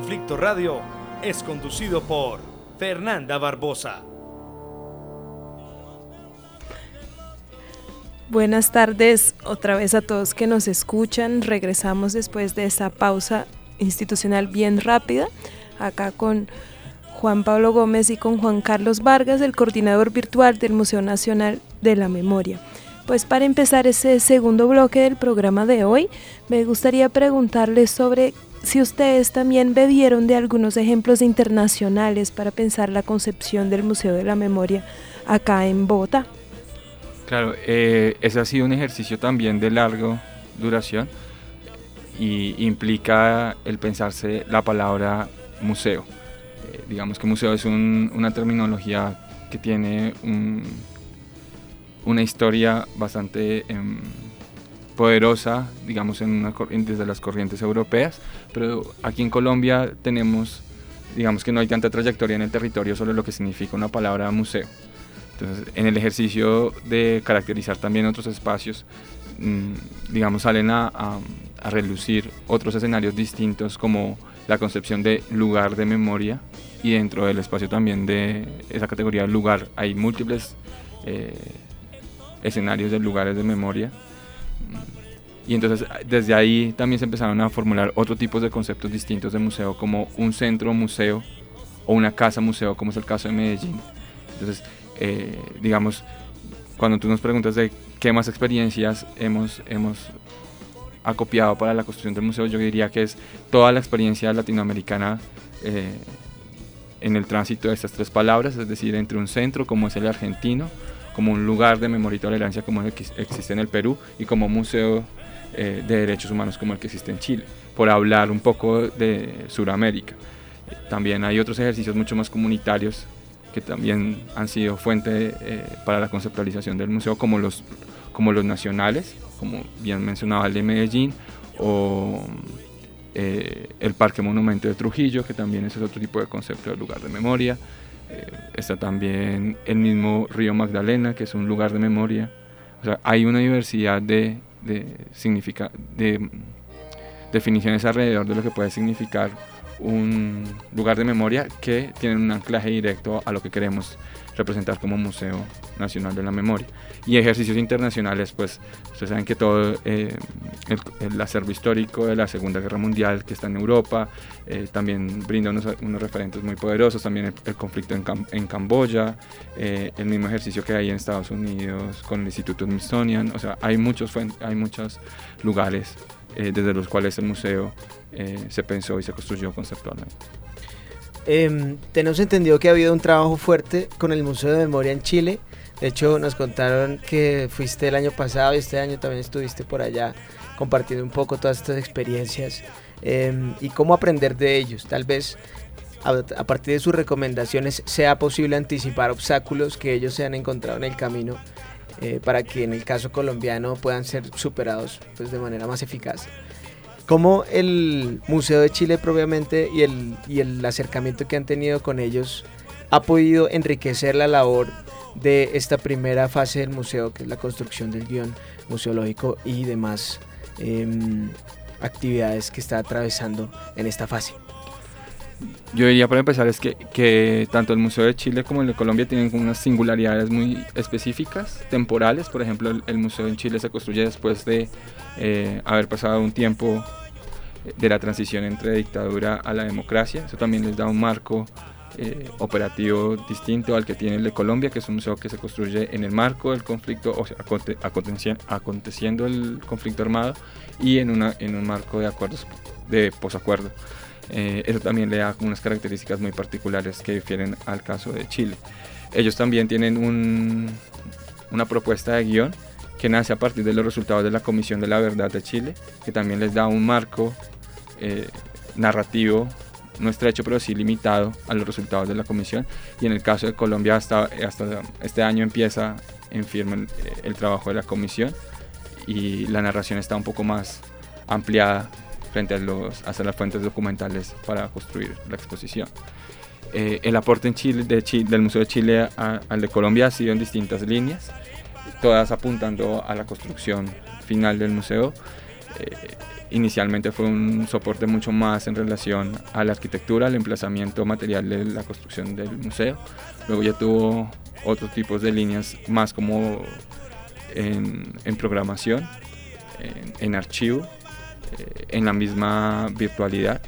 Conflicto Radio es conducido por Fernanda Barbosa. Buenas tardes otra vez a todos que nos escuchan. Regresamos después de esa pausa institucional bien rápida, acá con Juan Pablo Gómez y con Juan Carlos Vargas, el coordinador virtual del Museo Nacional de la Memoria. Pues para empezar ese segundo bloque del programa de hoy, me gustaría preguntarles sobre si ustedes también bebieron de algunos ejemplos internacionales para pensar la concepción del Museo de la Memoria acá en Bogotá. Claro, eh, ese ha sido un ejercicio también de larga duración y implica el pensarse la palabra museo. Eh, digamos que museo es un- una terminología que tiene un- una historia bastante em, poderosa, digamos, en una desde las corrientes europeas, pero aquí en Colombia tenemos, digamos que no hay tanta trayectoria en el territorio sobre lo que significa una palabra museo. Entonces, en el ejercicio de caracterizar también otros espacios, mm, digamos, salen a, a- a relucir otros escenarios distintos como la concepción de lugar de memoria y dentro del espacio también de esa categoría de lugar hay múltiples eh, escenarios de lugares de memoria. Y entonces desde ahí también se empezaron a formular otro tipos de conceptos distintos de museo, como un centro museo o una casa museo, como es el caso de Medellín. Entonces, eh, digamos, cuando tú nos preguntas de qué más experiencias hemos, hemos acopiado para la construcción del museo, yo diría que es toda la experiencia latinoamericana eh, en el tránsito de estas tres palabras, es decir, entre un centro como es el argentino, como un lugar de memoria y tolerancia como el que existe en el Perú y como museo eh, de derechos humanos como el que existe en Chile, por hablar un poco de Sudamérica. También hay otros ejercicios mucho más comunitarios que también han sido fuente eh, para la conceptualización del museo, como los, como los nacionales, como bien mencionaba el de Medellín, o eh, el Parque Monumento de Trujillo, que también es otro tipo de concepto de lugar de memoria. Está también el mismo Río Magdalena, que es un lugar de memoria. O sea, hay una diversidad de, de, significa, de definiciones alrededor de lo que puede significar un lugar de memoria que tiene un anclaje directo a lo que queremos representar como Museo Nacional de la Memoria. Y ejercicios internacionales, pues ustedes saben que todo eh, el, acervo histórico de la Segunda Guerra Mundial que está en Europa, eh, también brinda unos, referentes muy poderosos, también el, conflicto en, en Camboya, eh, el mismo ejercicio que hay en Estados Unidos con el Instituto Smithsonian, o sea, hay muchos, hay muchos lugares desde los cuales el museo se pensó y se construyó conceptualmente. Eh, tenemos entendido que ha habido un trabajo fuerte con el Museo de Memoria en Chile. De hecho, nos contaron que fuiste el año pasado y este año también estuviste por allá compartiendo un poco todas estas experiencias em, y cómo aprender de ellos. Tal vez a, partir de sus recomendaciones sea posible anticipar obstáculos que ellos se han encontrado en el camino eh, para que en el caso colombiano puedan ser superados pues, de manera más eficaz cómo el Museo de Chile propiamente y el, y el acercamiento que han tenido con ellos ha podido enriquecer la labor de esta primera fase del museo, que es la construcción del guion museológico y demás em, actividades que está atravesando en esta fase. Yo diría para empezar es que, que, tanto el Museo de Chile como el de Colombia tienen unas singularidades muy específicas, temporales. Por ejemplo, el, Museo en Chile se construye después de eh, haber pasado un tiempo de la transición entre dictadura a la democracia. Eso también les da un marco eh, operativo distinto al que tiene el de Colombia, que es un museo que se construye en el marco del conflicto, o sea, aconteciendo el conflicto armado y en, una, en un marco de acuerdos de posacuerdo. Eh, eso también le da unas características muy particulares que difieren al caso de Chile. Ellos también tienen un, una propuesta de guion que nace a partir de los resultados de la Comisión de la Verdad de Chile, que también les da un marco eh, narrativo, no estrecho, pero sí limitado a los resultados de la comisión. Y en el caso de Colombia, hasta, hasta este año empieza en firme el, el, trabajo de la comisión y la narración está un poco más ampliada frente a, los, a las fuentes documentales para construir la exposición. Eh, el aporte en Chile, de Chile, del Museo de Chile al de Colombia ha sido en distintas líneas, todas apuntando a la construcción final del museo. Eh, inicialmente fue un soporte mucho más en relación a la arquitectura, al emplazamiento material de la construcción del museo. Luego ya tuvo otros tipos de líneas más como en, programación, en, archivo, eh, en la misma virtualidad,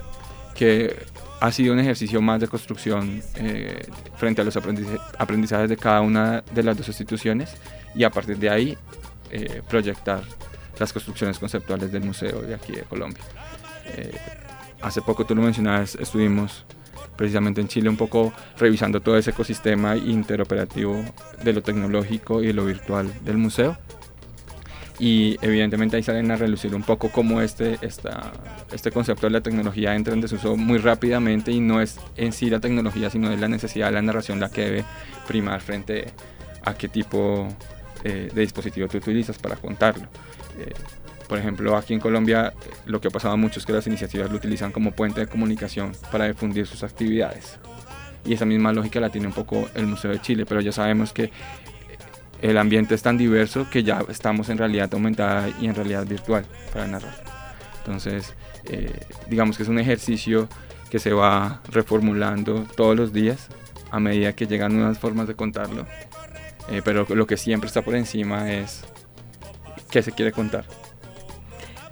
que ha sido un ejercicio más de construcción eh, frente a los aprendizajes de cada una de las dos instituciones y a partir de ahí eh, proyectar las construcciones conceptuales del museo de aquí de Colombia. Eh, hace poco tú lo mencionabas, estuvimos precisamente en Chile un poco revisando todo ese ecosistema interoperativo de lo tecnológico y de lo virtual del museo. Y evidentemente ahí salen a relucir un poco cómo este, esta, este concepto de la tecnología entra en desuso muy rápidamente y no es en sí la tecnología, sino es la necesidad de la narración la que debe primar frente a qué tipo eh, de dispositivo tú utilizas para contarlo. Eh, por ejemplo, aquí en Colombia lo que ha pasado mucho es que las iniciativas lo utilizan como puente de comunicación para difundir sus actividades. Y esa misma lógica la tiene un poco el Museo de Chile, pero ya sabemos que el ambiente es tan diverso que ya estamos en realidad aumentada y en realidad virtual para narrar. Entonces, eh, digamos que es un ejercicio que se va reformulando todos los días a medida que llegan nuevas formas de contarlo. Eh, pero lo que siempre está por encima es qué se quiere contar.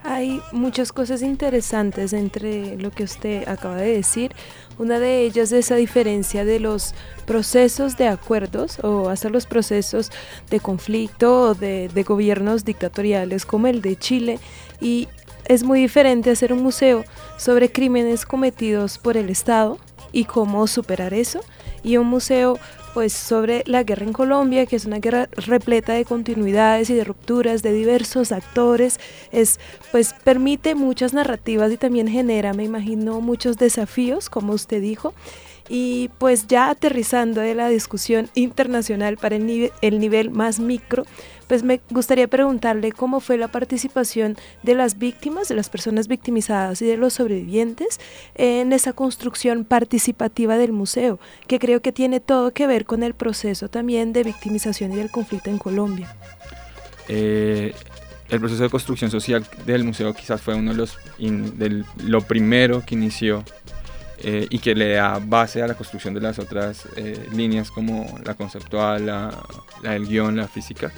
hay muchas cosas interesantes entre lo que usted acaba de decir. Una de ellas es esa diferencia de los procesos de acuerdos o hasta los procesos de conflicto o de, de gobiernos dictatoriales como el de Chile y es muy diferente hacer un museo sobre crímenes cometidos por el Estado y cómo superar eso y un museo pues sobre la guerra en Colombia, que es una guerra repleta de continuidades y de rupturas de diversos actores, es pues permite muchas narrativas y también genera, me imagino, muchos desafíos, como usted dijo. Y pues ya aterrizando de la discusión internacional para el, el nivel más micro, pues me gustaría preguntarle cómo fue la participación de las víctimas, de las personas victimizadas y de los sobrevivientes en esa construcción participativa del museo, que creo que tiene todo que ver con el proceso también de victimización y del conflicto en Colombia. Eh, el proceso de construcción social del museo quizás fue uno de los del, lo primero que inició eh, y que le da base a la construcción de las otras eh, líneas como la conceptual, la, la del guion, la física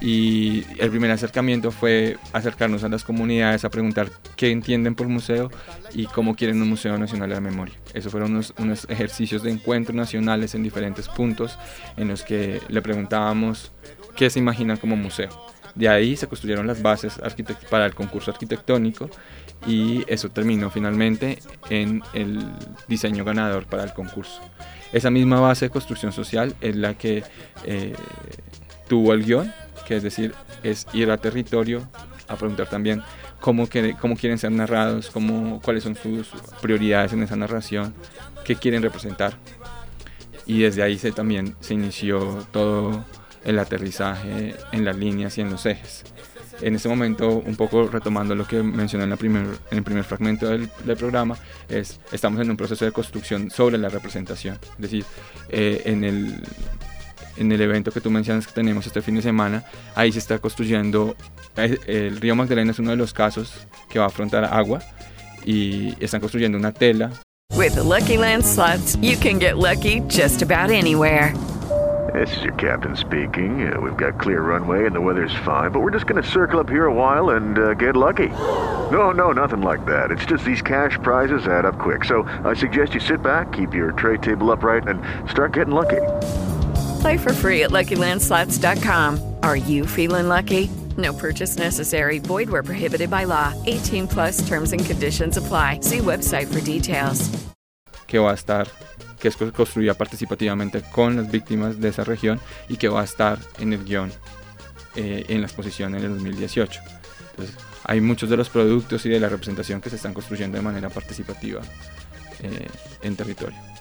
y el primer acercamiento fue acercarnos a las comunidades a preguntar qué entienden por museo y cómo quieren un Museo Nacional de la Memoria. Esos fueron unos, unos ejercicios de encuentros nacionales en diferentes puntos en los que le preguntábamos qué se imaginan como museo. De ahí se construyeron las bases para el concurso arquitectónico y eso terminó finalmente en el diseño ganador para el concurso. Esa misma base de construcción social es la que eh, tuvo el guion que es decir, es ir a territorio a preguntar también cómo, cómo quieren ser narrados, cómo, cuáles son sus prioridades en esa narración, qué quieren representar. Y desde ahí se, también se inició todo el aterrizaje en las líneas y en los ejes. En este momento, un poco retomando lo que mencioné en, la primer, en el primer fragmento del, programa, es, estamos en un proceso de construcción sobre la representación. Es decir, eh, en el en el evento que tú mencionas que tenemos este fin de semana, ahí se está construyendo, eh, el río Magdalena es uno de los casos que va a afrontar agua y están construyendo una tela. With the Lucky Land slots, you can get lucky just about anywhere. This is your captain speaking. Uh, we've got clear runway and the weather's fine, but we're just going to circle up here a while and uh, get lucky. No, no, nothing like that. It's just these cash prizes add up quick. So I suggest you sit back, keep your tray table upright, and start getting lucky. Play for free at LuckyLandSlots.com. Are you feeling lucky? No purchase necessary. Void where prohibited by law. 18 plus terms and conditions apply. See website for details. Que va a estar, que es construida participativamente con las víctimas de esa región y que va a estar en el guion eh, en la exposición en el 2018. Entonces, hay muchos de los productos y de la representación que se están construyendo de manera participativa eh, en territorio.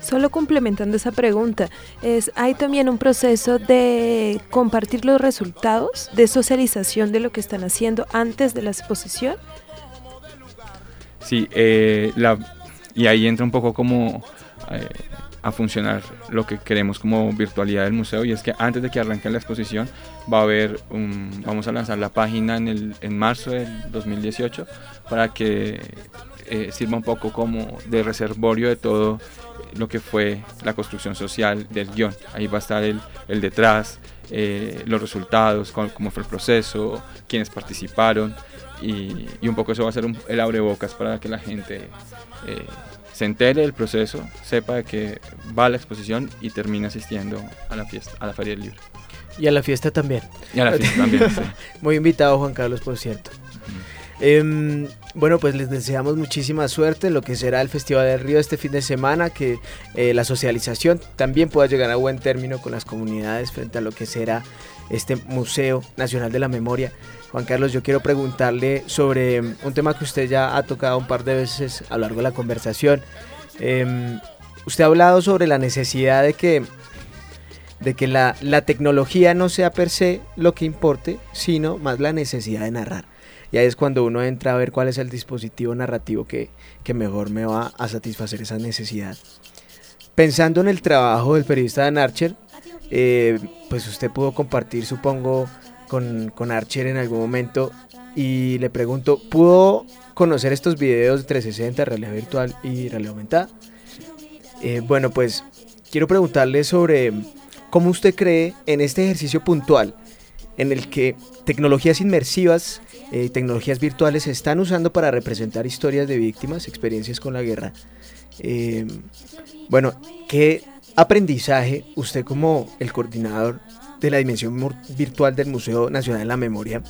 Solo complementando esa pregunta, ¿hay también un proceso de compartir los resultados, de socialización de lo que están haciendo antes de la exposición? Sí, eh, la, y ahí entra un poco como eh, a funcionar lo que queremos como virtualidad del museo y es que antes de que arranque la exposición va a haber un, vamos a lanzar la página en, el, en marzo del 2018 para que eh, sirva un poco como de reservorio de todo lo que fue la construcción social del guion. Ahí va a estar el, el detrás, eh, los resultados, cómo, fue el proceso, quiénes participaron y, y, un poco eso va a ser un, el abrebocas para que la gente eh, se entere del proceso, sepa de que va a la exposición y termina asistiendo a la fiesta, a la Feria del Libro. Y a la fiesta también. Y a la fiesta también, sí. Muy invitado Juan Carlos, por cierto. Eh, bueno, pues les deseamos muchísima suerte en lo que será el Festival del Río este fin de semana, que eh, la socialización también pueda llegar a buen término con las comunidades frente a lo que será este Museo Nacional de la Memoria. Juan Carlos, yo quiero preguntarle sobre un tema que usted ya ha tocado un par de veces a lo largo de la conversación. Eh, usted ha hablado sobre la necesidad de que, de que la, la tecnología no sea per se lo que importe, sino más la necesidad de narrar. Y ahí es cuando uno entra a ver cuál es el dispositivo narrativo que, que mejor me va a satisfacer esa necesidad. Pensando en el trabajo del periodista Dan Archer, eh, pues usted pudo compartir, supongo, con, con, Archer en algún momento y le pregunto, ¿pudo conocer estos videos de 360, realidad virtual y realidad aumentada? Eh, bueno, pues quiero preguntarle sobre cómo usted cree en este ejercicio puntual en el que tecnologías inmersivas y tecnologías virtuales se están usando para representar historias de víctimas, experiencias con la guerra. Eh, bueno, ¿qué aprendizaje usted como el coordinador de la dimensión virtual del Museo Nacional de la Memoria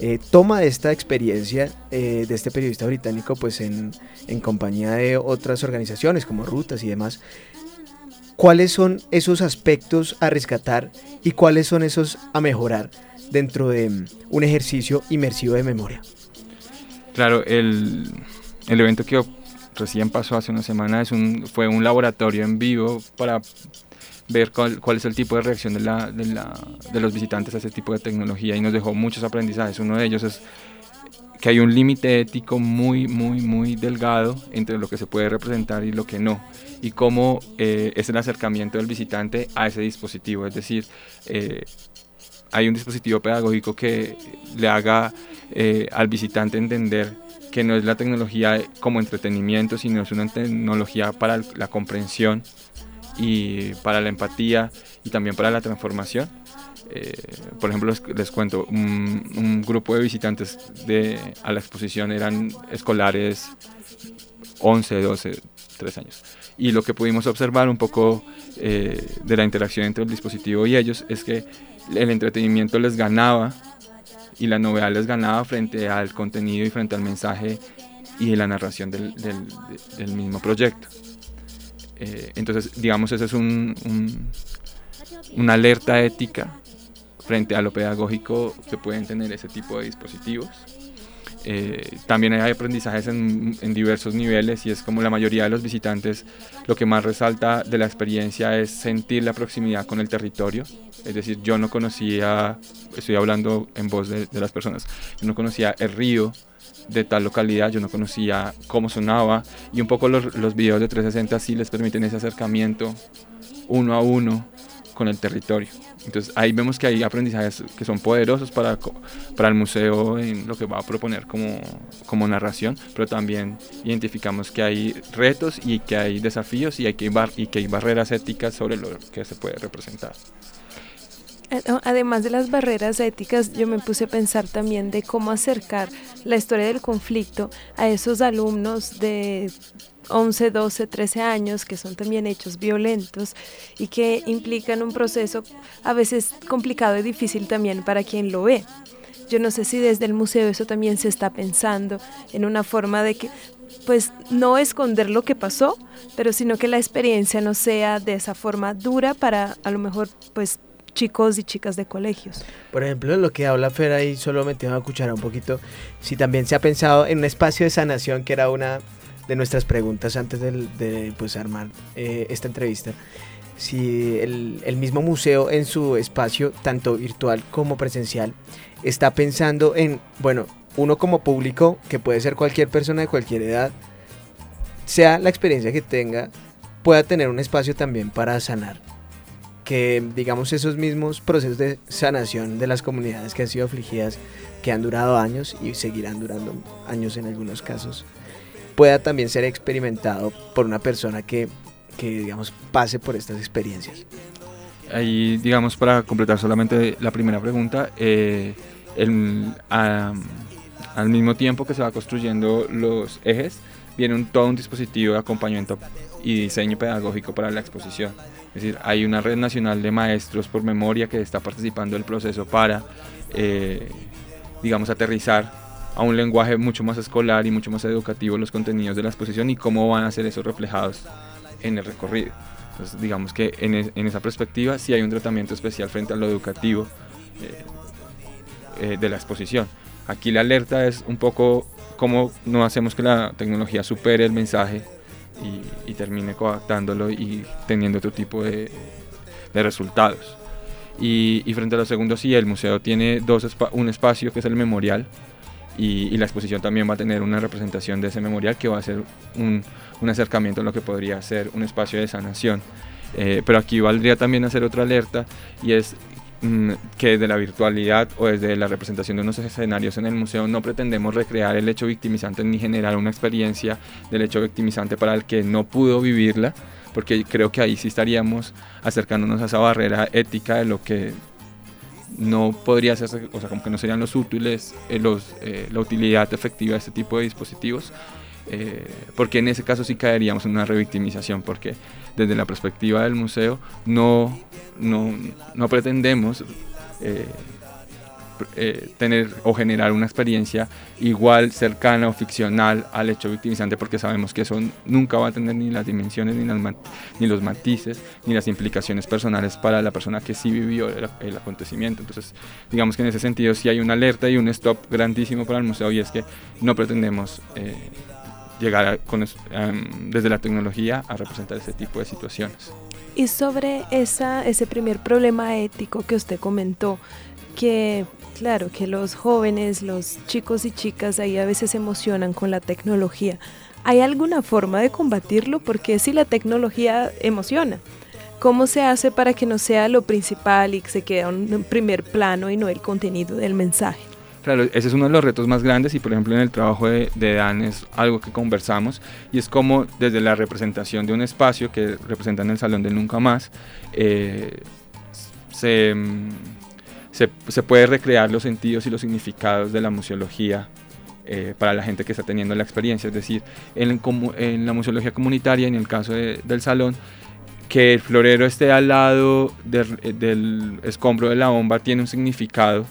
eh, toma esta experiencia eh, de este periodista británico pues en, en, compañía de otras organizaciones como Rutas y demás. ¿Cuáles son esos aspectos a rescatar y cuáles son esos a mejorar dentro de mm, un ejercicio inmersivo de memoria? Claro, el, el evento que recién pasó hace una semana es un, fue un laboratorio en vivo para ver cuál, cuál, es el tipo de reacción de, la, de, la, de, los visitantes a ese tipo de tecnología y nos dejó muchos aprendizajes. Uno de ellos es que hay un límite ético muy, muy, muy delgado entre lo que se puede representar y lo que no. Y cómo eh, es el acercamiento del visitante a ese dispositivo. Es decir, eh, hay un dispositivo pedagógico que le haga eh, al visitante entender que no es la tecnología como entretenimiento, sino es una tecnología para la comprensión y para la empatía y también para la transformación. Eh, por ejemplo, les, cuento, un, grupo de visitantes de, a la exposición eran escolares 11, 12, 3 años. Y lo que pudimos observar un poco eh, de la interacción entre el dispositivo y ellos es que el entretenimiento les ganaba y la novedad les ganaba frente al contenido y frente al mensaje y la narración del, del mismo proyecto. Eh, entonces, digamos, esa es un, una alerta ética frente a lo pedagógico que pueden tener ese tipo de dispositivos. Eh, también hay aprendizajes en, diversos niveles y es como la mayoría de los visitantes lo que más resalta de la experiencia es sentir la proximidad con el territorio. Es decir, yo no conocía, estoy hablando en voz de, de las personas, yo no conocía el río, de tal localidad, yo no conocía cómo sonaba y un poco los, los videos de 360 sí les permiten ese acercamiento uno a uno con el territorio. Entonces ahí vemos que hay aprendizajes que son poderosos para, para el museo en lo que va a proponer como, como narración, pero también identificamos que hay retos y que hay desafíos y, hay que, y que hay barreras éticas sobre lo que se puede representar. Eh, además de las barreras éticas, yo me puse a pensar también de cómo acercar la historia del conflicto a esos alumnos de 11, 12, 13 años que son también hechos violentos y que implican un proceso a veces complicado y difícil también para quien lo ve. Yo no sé si desde el museo eso también se está pensando en una forma de que pues no esconder lo que pasó, pero sino que la experiencia no sea de esa forma dura para a lo mejor pues chicos y chicas de colegios. Por ejemplo, lo que habla Fer ahí, solo metiendo a cuchara un poquito, si también se ha pensado en un espacio de sanación, que era una de nuestras preguntas antes de, pues, armar eh, esta entrevista, si el, el, mismo museo en su espacio, tanto virtual como presencial, está pensando en, bueno, uno como público, que puede ser cualquier persona de cualquier edad, sea la experiencia que tenga, pueda tener un espacio también para sanar. Que digamos esos mismos procesos de sanación de las comunidades que han sido afligidas, que han durado años y seguirán durando años en algunos casos, pueda también ser experimentado por una persona que, que digamos pase por estas experiencias. Ahí, digamos, para completar solamente la primera pregunta, eh, al mismo tiempo que se va construyendo los ejes, viene un, todo un dispositivo de acompañamiento y diseño pedagógico para la exposición. Es decir, hay una red nacional de maestros por memoria que está participando del proceso para, eh, digamos, aterrizar a un lenguaje mucho más escolar y mucho más educativo los contenidos de la exposición y cómo van a ser esos reflejados en el recorrido. Entonces, digamos que en, en esa perspectiva sí hay un tratamiento especial frente a lo educativo eh, eh, de la exposición. Aquí la alerta es un poco cómo no hacemos que la tecnología supere el mensaje y, termine coactándolo y teniendo otro tipo de, resultados. Y, frente a lo segundo, sí, el museo tiene dos un espacio que es el memorial y, la exposición también va a tener una representación de ese memorial que va a ser un, acercamiento a lo que podría ser un espacio de sanación. Eh, pero aquí valdría también hacer otra alerta y es Mm, que de la virtualidad o desde la representación de unos escenarios en el museo no pretendemos recrear el hecho victimizante ni generar una experiencia del hecho victimizante para el que no pudo vivirla, porque creo que ahí sí estaríamos acercándonos a esa barrera ética de lo que no podría ser, o sea, como que no serían los útiles, eh, los, eh, la utilidad efectiva de este tipo de dispositivos, eh, porque en ese caso sí caeríamos en una revictimización, porque desde la perspectiva del museo no, no, no pretendemos eh, tener o generar una experiencia igual, cercana o ficcional al hecho victimizante, porque sabemos que eso nunca va a tener ni las dimensiones, ni, ni los matices, ni las implicaciones personales para la persona que sí vivió el, acontecimiento. Entonces, digamos que en ese sentido sí hay una alerta y un stop grandísimo para el museo y es que no pretendemos... Eh, llegar con, em, desde la tecnología a representar ese tipo de situaciones. Y sobre esa, ese primer problema ético que usted comentó, que claro, que los jóvenes, los chicos y chicas ahí a veces se emocionan con la tecnología. ¿Hay alguna forma de combatirlo? Porque si la tecnología emociona, ¿cómo se hace para que no sea lo principal y que se quede en primer plano y no el contenido del mensaje? Claro, ese es uno de los retos más grandes y por ejemplo en el trabajo de, Dan es algo que conversamos y es como desde la representación de un espacio que representa en el Salón del Nunca Más, eh, se se, se puede recrear los sentidos y los significados de la museología eh, para la gente que está teniendo la experiencia. Es decir, en, la museología comunitaria, en el caso del salón, que el florero esté al lado del escombro de la bomba tiene un significado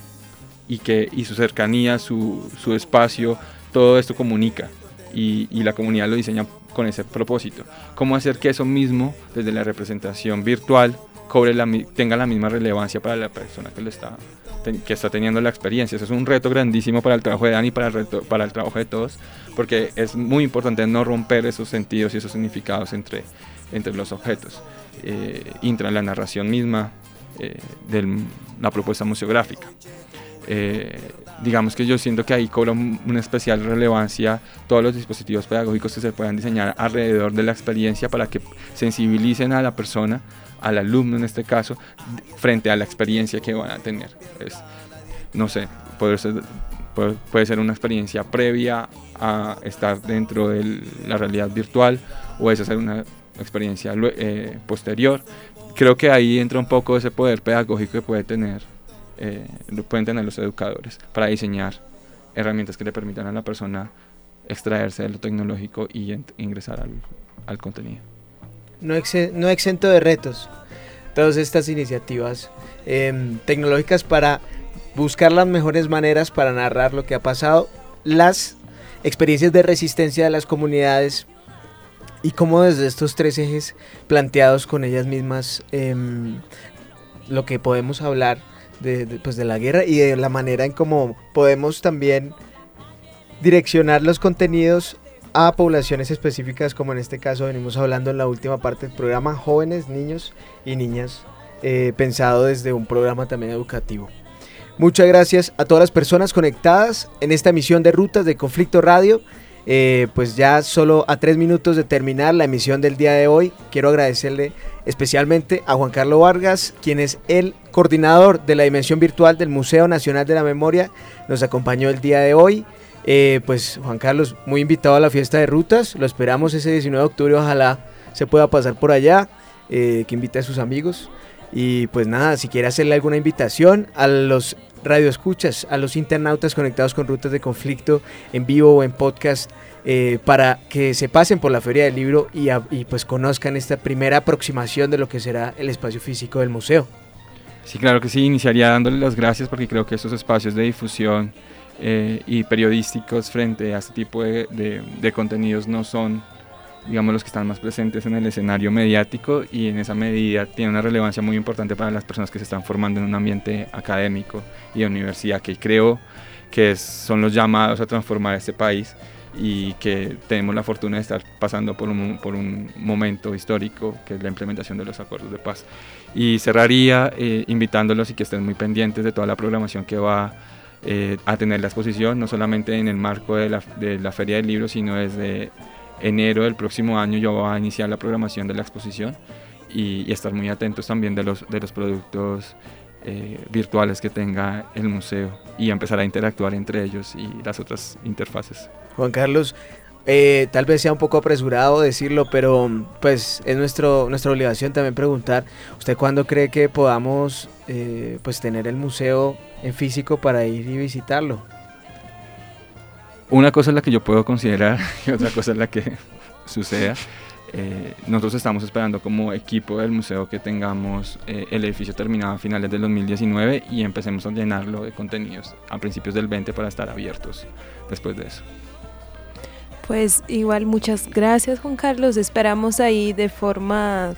y que su cercanía, su, su espacio, todo esto comunica y, y, la comunidad lo diseña con ese propósito. ¿Cómo hacer que eso mismo, desde la representación virtual, cobre la, tenga la misma relevancia para la persona que, lo está, que está teniendo la experiencia. Eso es un reto grandísimo para el trabajo de Dani y para el, reto, para el trabajo de todos, porque es muy importante no romper esos sentidos y esos significados entre, entre los objetos. Eh, entra en la narración misma eh, de la propuesta museográfica. Eh, digamos que yo siento que ahí cobra una especial relevancia todos los dispositivos pedagógicos que se puedan diseñar alrededor de la experiencia para que sensibilicen a la persona al alumno en este caso, frente a la experiencia que van a tener. No sé, puede ser, puede, ser una experiencia previa a estar dentro de la realidad virtual o es hacer una experiencia eh, posterior. Creo que ahí entra un poco ese poder pedagógico que puede tener, eh, pueden tener los educadores para diseñar herramientas que le permitan a la persona extraerse de lo tecnológico y ingresar al contenido no, no exento de retos. Todas estas iniciativas em, tecnológicas para buscar las mejores maneras para narrar lo que ha pasado, las experiencias de resistencia de las comunidades y cómo desde estos tres ejes planteados con ellas mismas em, lo que podemos hablar de, pues de la guerra y de la manera en cómo podemos también direccionar los contenidos a poblaciones específicas, como en este caso venimos hablando en la última parte del programa, jóvenes, niños y niñas, eh, pensado desde un programa también educativo. Muchas gracias a todas las personas conectadas en esta emisión de Rutas de Conflicto Radio. Eh, pues ya solo a tres minutos de terminar la emisión del día de hoy, quiero agradecerle especialmente a Juan Carlos Vargas, quien es el coordinador de la dimensión virtual del Museo Nacional de la Memoria. Nos acompañó el día de hoy. Eh, pues Juan Carlos, muy invitado a la fiesta de rutas, lo esperamos ese 19 de octubre, ojalá se pueda pasar por allá, eh, que invite a sus amigos. Y pues nada, si quiere hacerle alguna invitación a los radioescuchas, a los internautas conectados con rutas de conflicto en vivo o en podcast, eh, para que se pasen por la Feria del Libro y, y, pues conozcan esta primera aproximación de lo que será el espacio físico del museo. Sí, claro que sí, iniciaría dándole las gracias porque creo que estos espacios de difusión eh, y periodísticos frente a este tipo de, de, contenidos no son, digamos, los que están más presentes en el escenario mediático y en esa medida tiene una relevancia muy importante para las personas que se están formando en un ambiente académico y de universidad, que creo que son los llamados a transformar este país y que tenemos la fortuna de estar pasando por un, por un momento histórico que es la implementación de los acuerdos de paz. Y cerraría eh, invitándolos y que estén muy pendientes de toda la programación que va eh, a tener la exposición, no solamente en el marco de la, de la Feria del Libro, sino desde enero del próximo año yo voy a iniciar la programación de la exposición y, estar muy atentos también de los, de los productos eh, virtuales que tenga el museo y empezar a interactuar entre ellos y las otras interfaces. Juan Carlos, eh, tal vez sea un poco apresurado decirlo, pero pues es nuestro, nuestra obligación también preguntar, ¿usted cuándo cree que podamos eh, pues tener el museo en físico para ir y visitarlo. Una cosa es la que yo puedo considerar y otra cosa es la que suceda. Eh, nosotros estamos esperando como equipo del museo que tengamos eh, el edificio terminado a finales del 2019 y empecemos a llenarlo de contenidos a principios del 20 para estar abiertos después de eso. Pues igual muchas gracias Juan Carlos, esperamos ahí de forma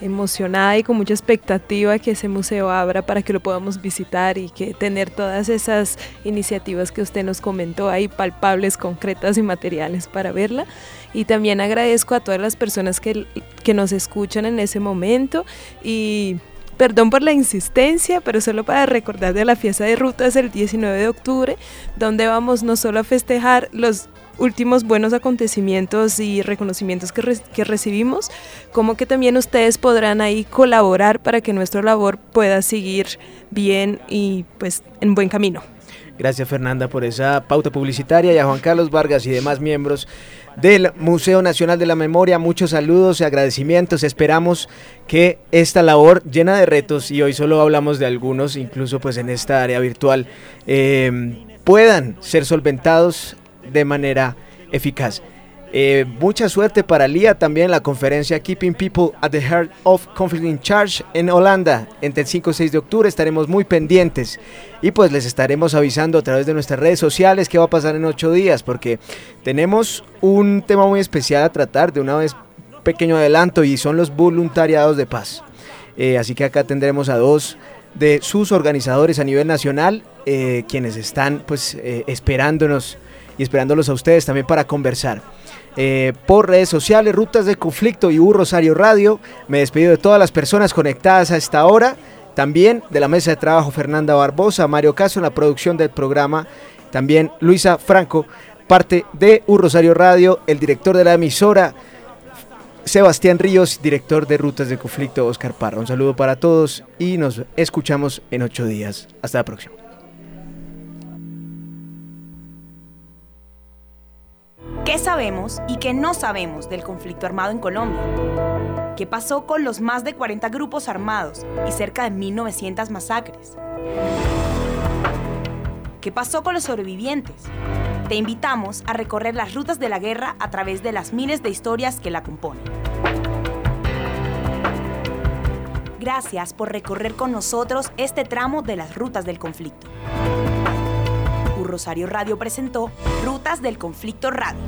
emocionada y con mucha expectativa que ese museo abra para que lo podamos visitar y que tener todas esas iniciativas que usted nos comentó ahí palpables, concretas y materiales para verla. Y también agradezco a todas las personas que, que nos escuchan en ese momento y Perdón por la insistencia, pero solo para recordar de la fiesta de rutas el 19 de octubre, donde vamos no solo a festejar los últimos buenos acontecimientos y reconocimientos que, que, recibimos, como que también ustedes podrán ahí colaborar para que nuestra labor pueda seguir bien y pues en buen camino. Gracias Fernanda por esa pauta publicitaria y a Juan Carlos Vargas y demás miembros del Museo Nacional de la Memoria. Muchos saludos y agradecimientos. Esperamos que esta labor llena de retos, y hoy solo hablamos de algunos, incluso pues en esta área virtual, eh, puedan ser solventados de manera eficaz. Eh, mucha suerte para Lía también la conferencia Keeping People at the Heart of Conflict in Charge en Holanda. Entre el 5 y 6 de octubre estaremos muy pendientes y pues les estaremos avisando a través de nuestras redes sociales qué va a pasar en 8 días porque tenemos un tema muy especial a tratar de una vez pequeño adelanto y son los voluntariados de paz. Eh, así que acá tendremos a dos de sus organizadores a nivel nacional eh, quienes están pues esperándonos y esperándolos a ustedes también para conversar. Eh, por redes sociales, Rutas de Conflicto y U Rosario Radio. Me despido de todas las personas conectadas a esta hora. También de la mesa de trabajo Fernanda Barbosa, Mario Caso en la producción del programa. También Luisa Franco, parte de U Rosario Radio, el director de la emisora. Sebastián Ríos, director de Rutas de Conflicto, Oscar Parra. Un saludo para todos y nos escuchamos en ocho días. Hasta la próxima. ¿Qué sabemos y qué no sabemos del conflicto armado en Colombia? ¿Qué pasó con los más de 40 grupos armados y cerca de 1.900 masacres? ¿Qué pasó con los sobrevivientes? Te invitamos a recorrer las rutas de la guerra a través de las miles de historias que la componen. Gracias por recorrer con nosotros este tramo de las rutas del conflicto. Rosario Radio presentó Rutas del Conflicto Radio.